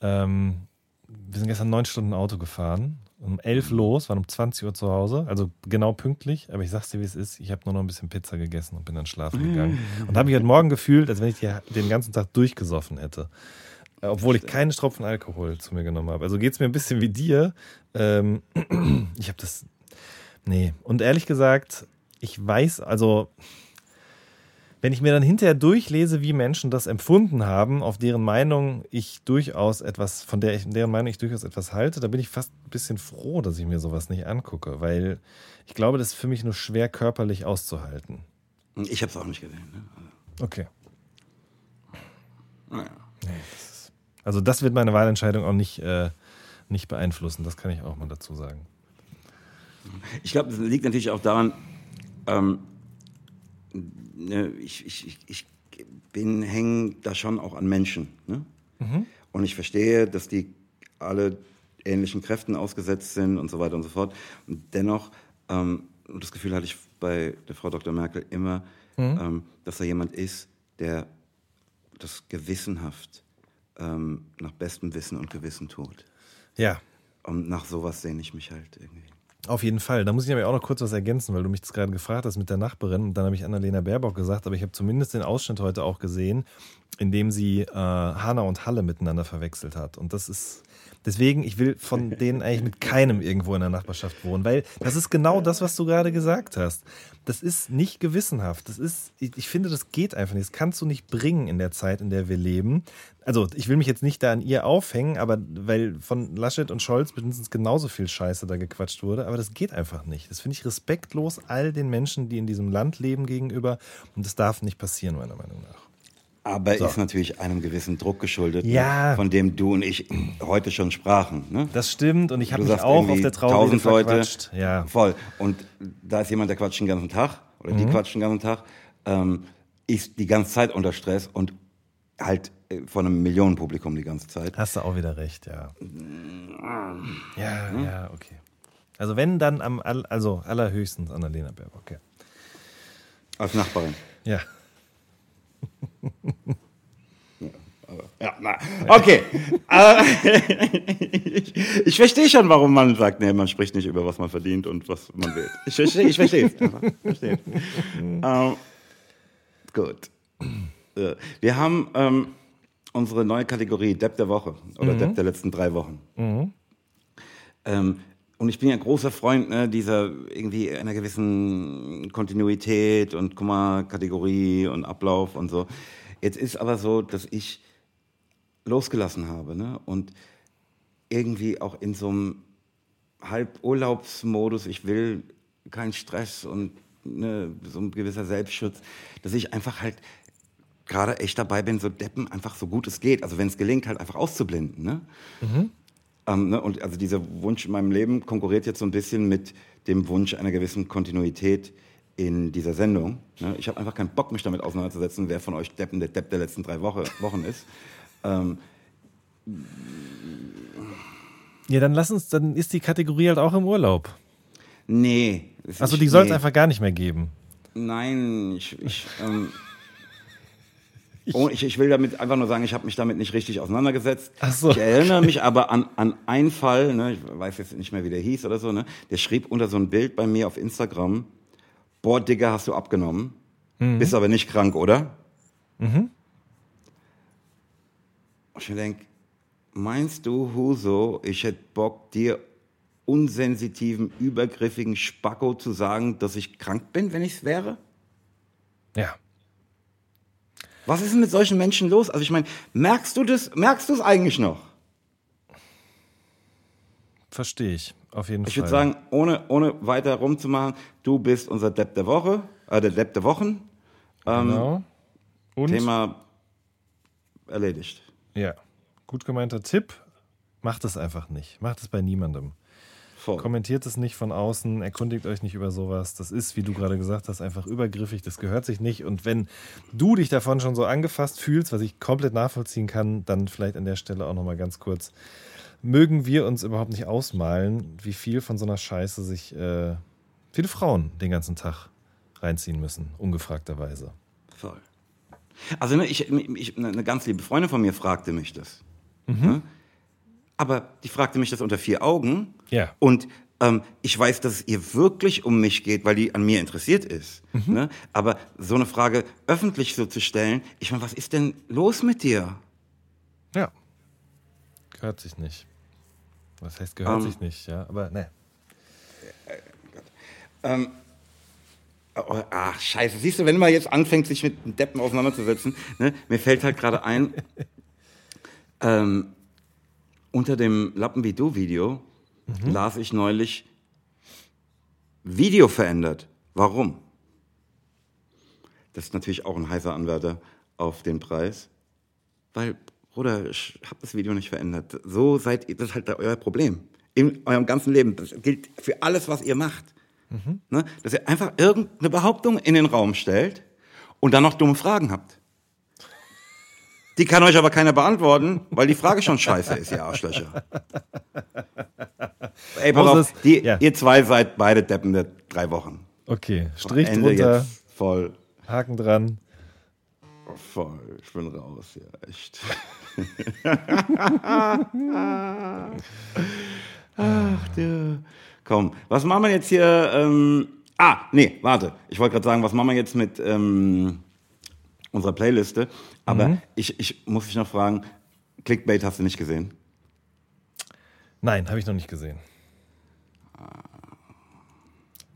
Ähm, wir sind gestern neun Stunden Auto gefahren. Um elf los, waren um 20 Uhr zu Hause, also genau pünktlich. Aber ich sag's dir, wie es ist. Ich habe nur noch ein bisschen Pizza gegessen und bin dann schlafen [laughs] gegangen. Und habe mich heute Morgen gefühlt, als wenn ich den ganzen Tag durchgesoffen hätte. Äh, Obwohl ich keinen Tropfen Alkohol zu mir genommen habe. Also geht's mir ein bisschen wie dir. Ähm, [clears throat] ich habe das. Nee. Und ehrlich gesagt, ich weiß, also wenn ich mir dann hinterher durchlese, wie Menschen das empfunden haben, auf deren Meinung ich durchaus etwas, von der ich, deren Meinung ich durchaus etwas halte, da bin ich fast ein bisschen froh, dass ich mir sowas nicht angucke, weil ich glaube, das ist für mich nur schwer körperlich auszuhalten. Ich habe es auch nicht gesehen. Ne? Okay. Naja. Also das wird meine Wahlentscheidung auch nicht, äh, nicht beeinflussen, das kann ich auch mal dazu sagen. Ich glaube, das liegt natürlich auch daran, ähm, ne, ich, ich, ich, bin hängen da schon auch an Menschen. Ne? Und ich verstehe, dass die alle ähnlichen Kräften ausgesetzt sind und so weiter und so fort. Und dennoch, ähm, das Gefühl hatte ich bei der Frau Dr. Merkel immer, ähm, dass da jemand ist, der das gewissenhaft ähm, nach bestem Wissen und Gewissen tut. Ja, Und nach sowas sehne ich mich halt irgendwie. Auf jeden Fall. Da muss ich aber auch noch kurz was ergänzen, weil du mich das gerade gefragt hast mit der Nachbarin. Und dann habe ich Annalena Baerbock gesagt, aber ich habe zumindest den Ausschnitt heute auch gesehen, in dem sie äh, Hanna und Halle miteinander verwechselt hat. Und das ist. Deswegen, ich will von [laughs] denen eigentlich mit keinem irgendwo in der Nachbarschaft wohnen, weil das ist genau das, was du gerade gesagt hast. Das ist nicht gewissenhaft. Das ist, ich, ich finde, das geht einfach nicht. Das kannst du nicht bringen in der Zeit, in der wir leben. Also, ich will mich jetzt nicht da an ihr aufhängen, aber weil von Laschet und Scholz mindestens genauso viel Scheiße da gequatscht wurde, aber das geht einfach nicht. Das finde ich respektlos all den Menschen, die in diesem Land leben, gegenüber. Und das darf nicht passieren, meiner Meinung nach. Aber So. ist natürlich einem gewissen Druck geschuldet, Ja. ne, von dem du und ich heute schon sprachen. Ne? Das stimmt und ich habe mich auch auf der Trauerrede tausend Leute. verquatscht. Ja. Voll. Und da ist jemand, der quatscht den ganzen Tag oder Mhm. die quatschen den ganzen Tag, ähm, ist die ganze Zeit unter Stress und halt äh, von einem Millionenpublikum die ganze Zeit. Hast du auch wieder recht, ja. Ja, ja, okay. Also wenn, dann am, all- also allerhöchstens Annalena Baerbock, ja. Als Nachbarin. Ja. Ja, na, okay. Äh, ich, [laughs] ich verstehe schon, warum man sagt, nee, man spricht nicht über, was man verdient und was man will. Ich verstehe ich verstehe es. Verstehe. ähm, gut. Äh, Wir haben ähm, unsere neue Kategorie Depp der Woche oder Depp der letzten drei Wochen. Ähm, und ich bin ja großer Freund ne, dieser irgendwie einer gewissen Kontinuität und guck mal, Kategorie und Ablauf und so. Jetzt ist aber so, dass ich losgelassen habe ne? und irgendwie auch in so einem Halburlaubsmodus, ich will keinen Stress und ne, so ein gewisser Selbstschutz, dass ich einfach halt gerade echt dabei bin, so Deppen einfach so gut es geht, also wenn es gelingt, halt einfach auszublenden. Ne? Ähm, ne, und also dieser Wunsch in meinem Leben konkurriert jetzt so ein bisschen mit dem Wunsch einer gewissen Kontinuität in dieser Sendung. Ne? Ich habe einfach keinen Bock, mich damit auseinanderzusetzen, wer von euch Deppen der Depp der letzten drei Woche, Wochen ist. Ähm, Ja, dann lass uns, dann ist die Kategorie halt auch im Urlaub. nee. Also die soll es nee. einfach gar nicht mehr geben. Nein, ich, ich, ähm, oh, ich, ich will damit einfach nur sagen, ich habe mich damit nicht richtig auseinandergesetzt. Ach so. Ich erinnere mich aber an, an einen Fall, ne, ich weiß jetzt nicht mehr, wie der hieß oder so, ne, der schrieb unter so ein Bild bei mir auf Instagram, boah, Digga, hast du abgenommen. bist aber nicht krank, oder? Mhm. Ich denke, meinst du, Huso, ich hätte Bock, dir unsensitiven, übergriffigen Spacko zu sagen, dass ich krank bin, wenn ich es wäre? Ja. Was ist denn mit solchen Menschen los? Also ich meine, merkst du das, merkst du es eigentlich noch? Verstehe ich, auf jeden Ich Fall. würde sagen, ohne, ohne weiter rumzumachen, du bist unser Depp der Woche, äh, der Depp der Wochen. Ähm, genau. Und, Thema erledigt. ja, gut gemeinter Tipp, macht es einfach nicht. Macht es bei niemandem. Voll. Kommentiert es nicht von außen, erkundigt euch nicht über sowas. Das ist, wie du gerade gesagt hast, einfach übergriffig, das gehört sich nicht. Und wenn du dich davon schon so angefasst fühlst, was ich komplett nachvollziehen kann, dann vielleicht an der Stelle auch nochmal ganz kurz. Mögen wir uns überhaupt nicht ausmalen, wie viel von so einer Scheiße sich äh, viele Frauen den ganzen Tag reinziehen müssen, ungefragterweise. Voll. Also ne, ich, ich, eine ganz liebe Freundin von mir fragte mich das. Ne? Aber die fragte mich das unter vier Augen. Ja. Und ähm, ich weiß, dass es ihr wirklich um mich geht, weil die an mir interessiert ist. Ne? Aber so eine Frage öffentlich so zu stellen, ich meine, was ist denn los mit dir? Ja. Gehört sich nicht. Was heißt gehört Ähm. sich nicht, ja? Aber ne. Oh, ach, scheiße. Siehst du, wenn man jetzt anfängt, sich mit Deppen auseinanderzusetzen, ne, mir fällt halt gerade ein, [laughs] ähm, unter dem Lappen wie du Video las ich neulich Video verändert. Warum? Das ist natürlich auch ein heißer Anwärter auf den Preis. Weil, Bruder, ich habe das Video nicht verändert. So seid ihr, das ist halt euer Problem. In eurem ganzen Leben. Das gilt für alles, was ihr macht. Ne? Dass ihr einfach irgendeine Behauptung in den Raum stellt und dann noch dumme Fragen habt. Die kann euch aber keiner beantworten, weil die Frage schon scheiße ist, ihr Arschlöcher. Ey, pass auf, die, ja. ihr zwei seid beide Deppen der drei Wochen. Okay, Strich drunter, voll, Haken dran. voll. Ich bin raus, ja, echt. Ach du. Komm, was machen wir jetzt hier? Ähm, ah, nee, warte. Ich wollte gerade sagen, was machen wir jetzt mit ähm, unserer Playliste? Aber ich, ich muss dich noch fragen, Clickbait hast du nicht gesehen? Nein, habe ich noch nicht gesehen.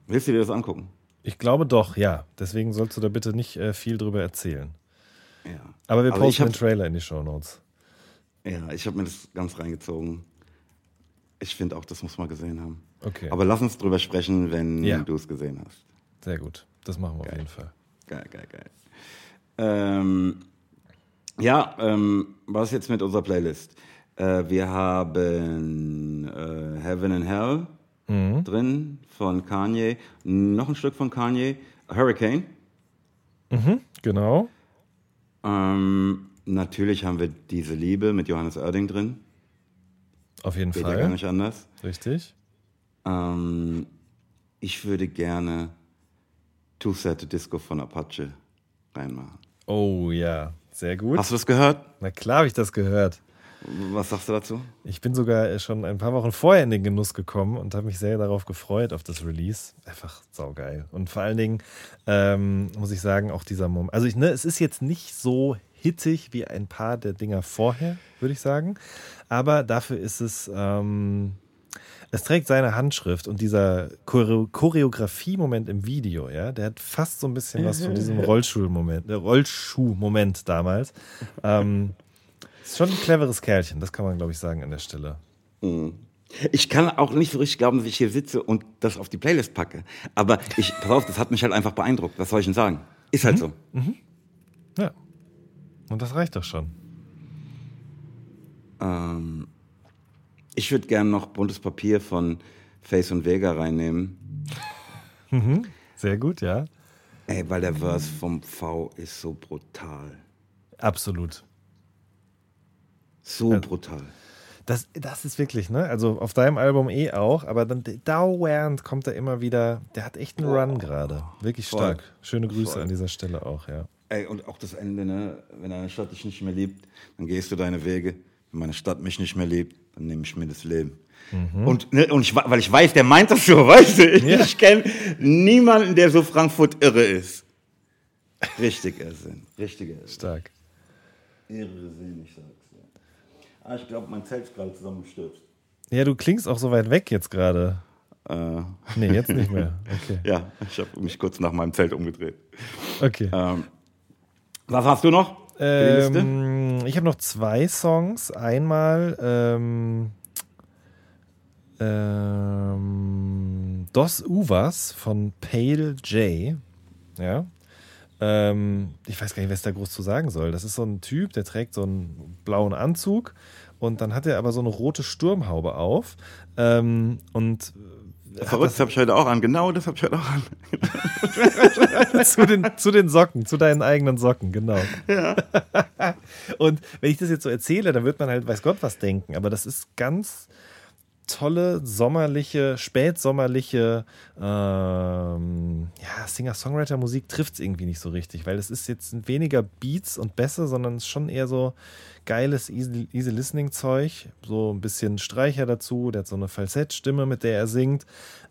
Willst du dir das angucken? Ich glaube doch, ja. Deswegen sollst du da bitte nicht äh, viel drüber erzählen. Ja. Aber wir posten den Trailer in die Show Notes. Ja, ich habe mir das ganz reingezogen. Ich finde auch, das muss man gesehen haben. Okay. Aber lass uns drüber sprechen, wenn Ja. du es gesehen hast. Sehr gut. Das machen wir auf Geil. jeden Fall. Geil, geil, geil. Ähm, ja, ähm, was jetzt mit unserer Playlist? Äh, wir haben äh, Heaven and Hell Mhm. drin von Kanye. Noch ein Stück von Kanye. Hurricane. Genau. Ähm, natürlich haben wir Diese Liebe mit Johannes Oerding drin. Auf jeden Geht ja gar Fall. nicht anders. Richtig. Ähm, ich würde gerne Two Set Disco von Apache reinmachen. Oh ja, sehr gut. Hast du das gehört? Na klar habe ich das gehört. Was sagst du dazu? Ich bin sogar äh, schon ein paar Wochen vorher in den Genuss gekommen und habe mich sehr darauf gefreut, auf das Release. Einfach saugeil. Und vor allen Dingen ähm, muss ich sagen, auch dieser Moment. Also, ich, ne, es ist jetzt nicht so hittig wie ein paar der Dinger vorher, würde ich sagen. Aber dafür ist es. Ähm, es trägt seine Handschrift und dieser Choreo Choreografie-Moment im Video, ja, der hat fast so ein bisschen was von diesem [laughs] Rollschuh-Moment, der Rollschuh-Moment damals. Ähm, ist schon ein cleveres Kerlchen, das kann man, glaube ich, sagen an der Stelle. Ich kann auch nicht so richtig glauben, dass ich hier sitze und das auf die Playlist packe. Aber ich, pass auf, das hat mich halt einfach beeindruckt. Was soll ich denn sagen? Ist halt so. Ja. Und das reicht doch schon. Ähm, ich würde gerne noch buntes Papier von Face und Vega reinnehmen. Sehr gut, ja. Ey, weil der Verse vom V ist so brutal. Absolut. So Ja. brutal. Das, das ist wirklich, ne? Also auf deinem Album eh auch, aber dann dauernd kommt er immer wieder. Der hat echt einen Run gerade. Wirklich Voll. stark. Schöne Grüße Voll. an dieser Stelle auch, ja. Ey, und auch das Ende, ne? Wenn eine Stadt dich nicht mehr liebt, dann gehst du deine Wege. Wenn meine Stadt mich nicht mehr liebt, dann nehme ich mir das Leben. Und, ne, und ich, weil ich weiß, der meint das so, [laughs] weißt du? Ich, Ja. ich kenne niemanden, der so Frankfurt irre ist. Richtiger Sinn. Richtiger Sinn. Stark. Irrsinnig, ich sag's dir. Ah, ich glaube, mein Zelt ist gerade zusammengestürzt. Ja, du klingst auch so weit weg jetzt gerade. Äh, Nee, jetzt nicht mehr. [laughs] Okay. ja, ich habe mich kurz nach meinem Zelt umgedreht. Okay. Ähm, was hast du noch? Ähm, ich habe noch zwei Songs. Einmal ähm, ähm, Dos Uvas von Pale J. Ja. Ähm, ich weiß gar nicht, was da groß zu sagen soll. Das ist so ein Typ, der trägt so einen blauen Anzug und dann hat er aber so eine rote Sturmhaube auf. Ähm, und Verrückt, das habe ich heute auch an. Genau das habe ich heute auch an. [laughs] zu, den, zu den Socken, zu deinen eigenen Socken, genau. [laughs] Und wenn ich das jetzt so erzähle, dann wird man halt, weiß Gott, was denken. Aber das ist ganz tolle, sommerliche, spätsommerliche ähm, ja, Singer-Songwriter-Musik trifft es irgendwie nicht so richtig, weil es ist jetzt weniger Beats und Bässe, sondern es ist schon eher so geiles Easy, easy Listening-Zeug. So ein bisschen Streicher dazu, der hat so eine Falsettstimme, mit der er singt.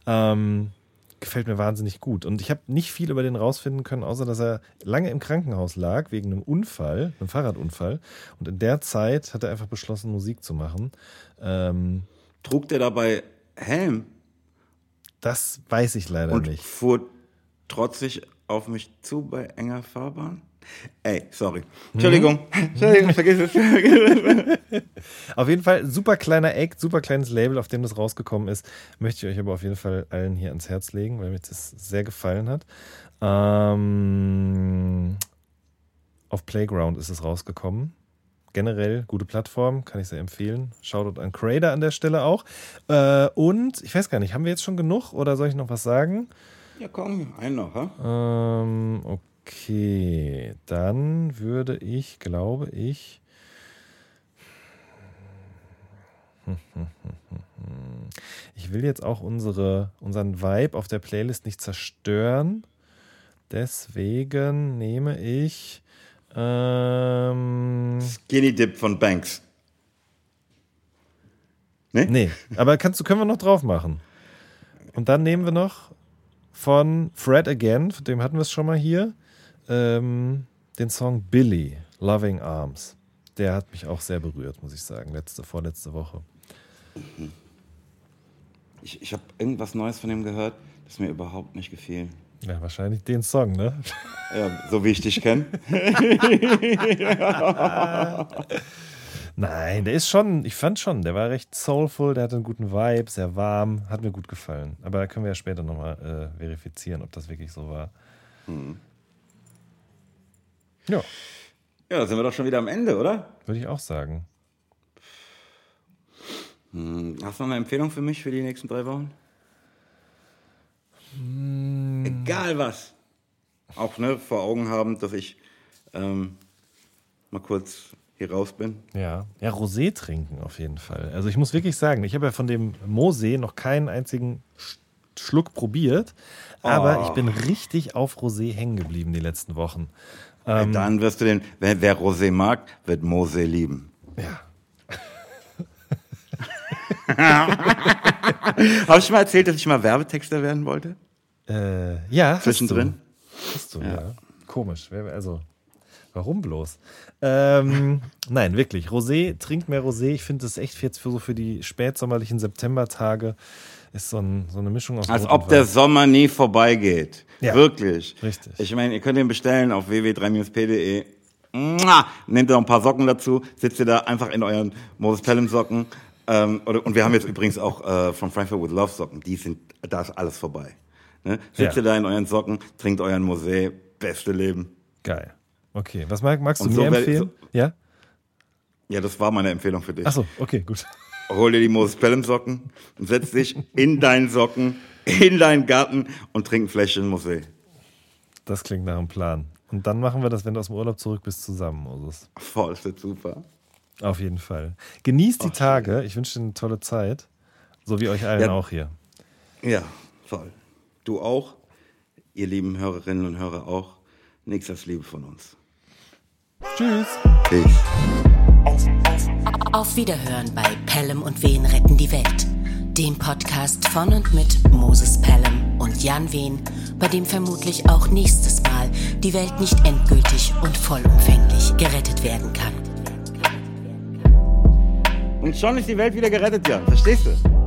Ähm, gefällt mir wahnsinnig gut. Und ich habe nicht viel über den rausfinden können, außer dass er lange im Krankenhaus lag wegen einem Unfall, einem Fahrradunfall. Und in der Zeit hat er einfach beschlossen, Musik zu machen. Ähm, Trug der dabei Helm das weiß ich leider und nicht. fuhr trotzig auf mich zu bei enger Fahrbahn? Ey, sorry. Entschuldigung. [laughs] Entschuldigung, vergiss es. [laughs] Auf jeden Fall super kleiner Act, super kleines Label, auf dem das rausgekommen ist. Möchte ich euch aber auf jeden Fall allen hier ans Herz legen, weil mir das sehr gefallen hat. Ähm, auf Playground ist es rausgekommen. Generell gute Plattform, kann ich sehr empfehlen. Shoutout an Crader an der Stelle auch. Äh, und ich weiß gar nicht, haben wir jetzt schon genug oder soll ich noch was sagen? Ja, komm, einen noch, ha? Ähm, okay, dann würde ich, glaube ich. [laughs] Ich will jetzt auch unsere, unseren Vibe auf der Playlist nicht zerstören. Deswegen nehme ich. Ähm, Skinny Dip von Banks. Ne? nee, aber kannst du, können wir noch drauf machen. Und dann nehmen wir noch von Fred Again, von dem hatten wir es schon mal hier, ähm, den Song Billy, Loving Arms. Der hat mich auch sehr berührt, muss ich sagen, letzte, vorletzte Woche. Ich, ich habe irgendwas Neues von ihm gehört, das mir überhaupt nicht gefiel. Ja, wahrscheinlich den Song, ne? Ja, so wie ich dich kenne. [laughs] Nein, der ist schon, ich fand schon, der war recht soulful, der hatte einen guten Vibe, sehr warm, hat mir gut gefallen. Aber da können wir ja später nochmal äh, verifizieren, ob das wirklich so war. Ja, Ja, da sind wir doch schon wieder am Ende, oder? würde ich auch sagen. Hm, Hast du noch eine Empfehlung für mich für die nächsten drei Wochen? Egal was. Auch ne, vor Augen haben, dass ich ähm, mal kurz hier raus bin. Ja, ja, Rosé trinken auf jeden Fall. Also ich muss wirklich sagen, ich habe ja von dem Mosee noch keinen einzigen Sch- Schluck probiert, aber ich bin richtig auf Rosé hängen geblieben die letzten Wochen. Ähm, Dann wirst du den, wer, wer Rosé mag, wird Mose lieben. ja. [laughs] Habe ich schon mal erzählt, dass ich mal Werbetexter werden wollte? Äh, ja, hast Zwischendrin? Du. Hast du, ja. Komisch. Wer- Also, warum bloß? Ähm, [laughs] nein, wirklich. Rosé, trinkt mehr Rosé. Ich finde das echt jetzt für so für die spätsommerlichen Septembertage ist so, ein, so eine Mischung aus Als ob der. Sommer nie vorbeigeht. Ja. Wirklich. Richtig. Ich meine, ihr könnt ihn bestellen auf www.3-p.de. Mua! Nehmt ihr noch ein paar Socken dazu, sitzt ihr da einfach in euren Moses Pelham Socken. Ähm, und wir haben jetzt übrigens auch äh, von Frankfurt with Love Socken. Die sind, da ist alles vorbei. Ne? Sitzt Ja. ihr da in euren Socken, trinkt euren Mosé, beste Leben. Geil. Okay, was mag, magst du Und mir so empfehlen? ja? Ja, das war meine Empfehlung für dich. Achso, okay, gut. [laughs] Hol dir die Moses Pelham Socken und setz dich in deinen Socken, in deinen Garten und trink ein Fläschchen Mosé. Das klingt nach einem Plan. Und dann machen wir das, wenn du aus dem Urlaub zurück bist, zusammen, Moses. Voll, das wird super. Auf jeden Fall. Genießt die Tage. Schön. Ich wünsche dir eine tolle Zeit. So wie euch allen ja, auch hier. Ja, voll. Du auch, ihr lieben Hörerinnen und Hörer auch. Nichts als Liebe von uns. Tschüss. Peace. Auf Wiederhören bei Pelham und Wen retten die Welt. Dem Podcast von und mit Moses Pelham und Jan Wen, bei dem vermutlich auch nächstes Mal die Welt nicht endgültig und vollumfänglich gerettet werden kann. Und schon ist die Welt wieder gerettet, ja. Verstehst du?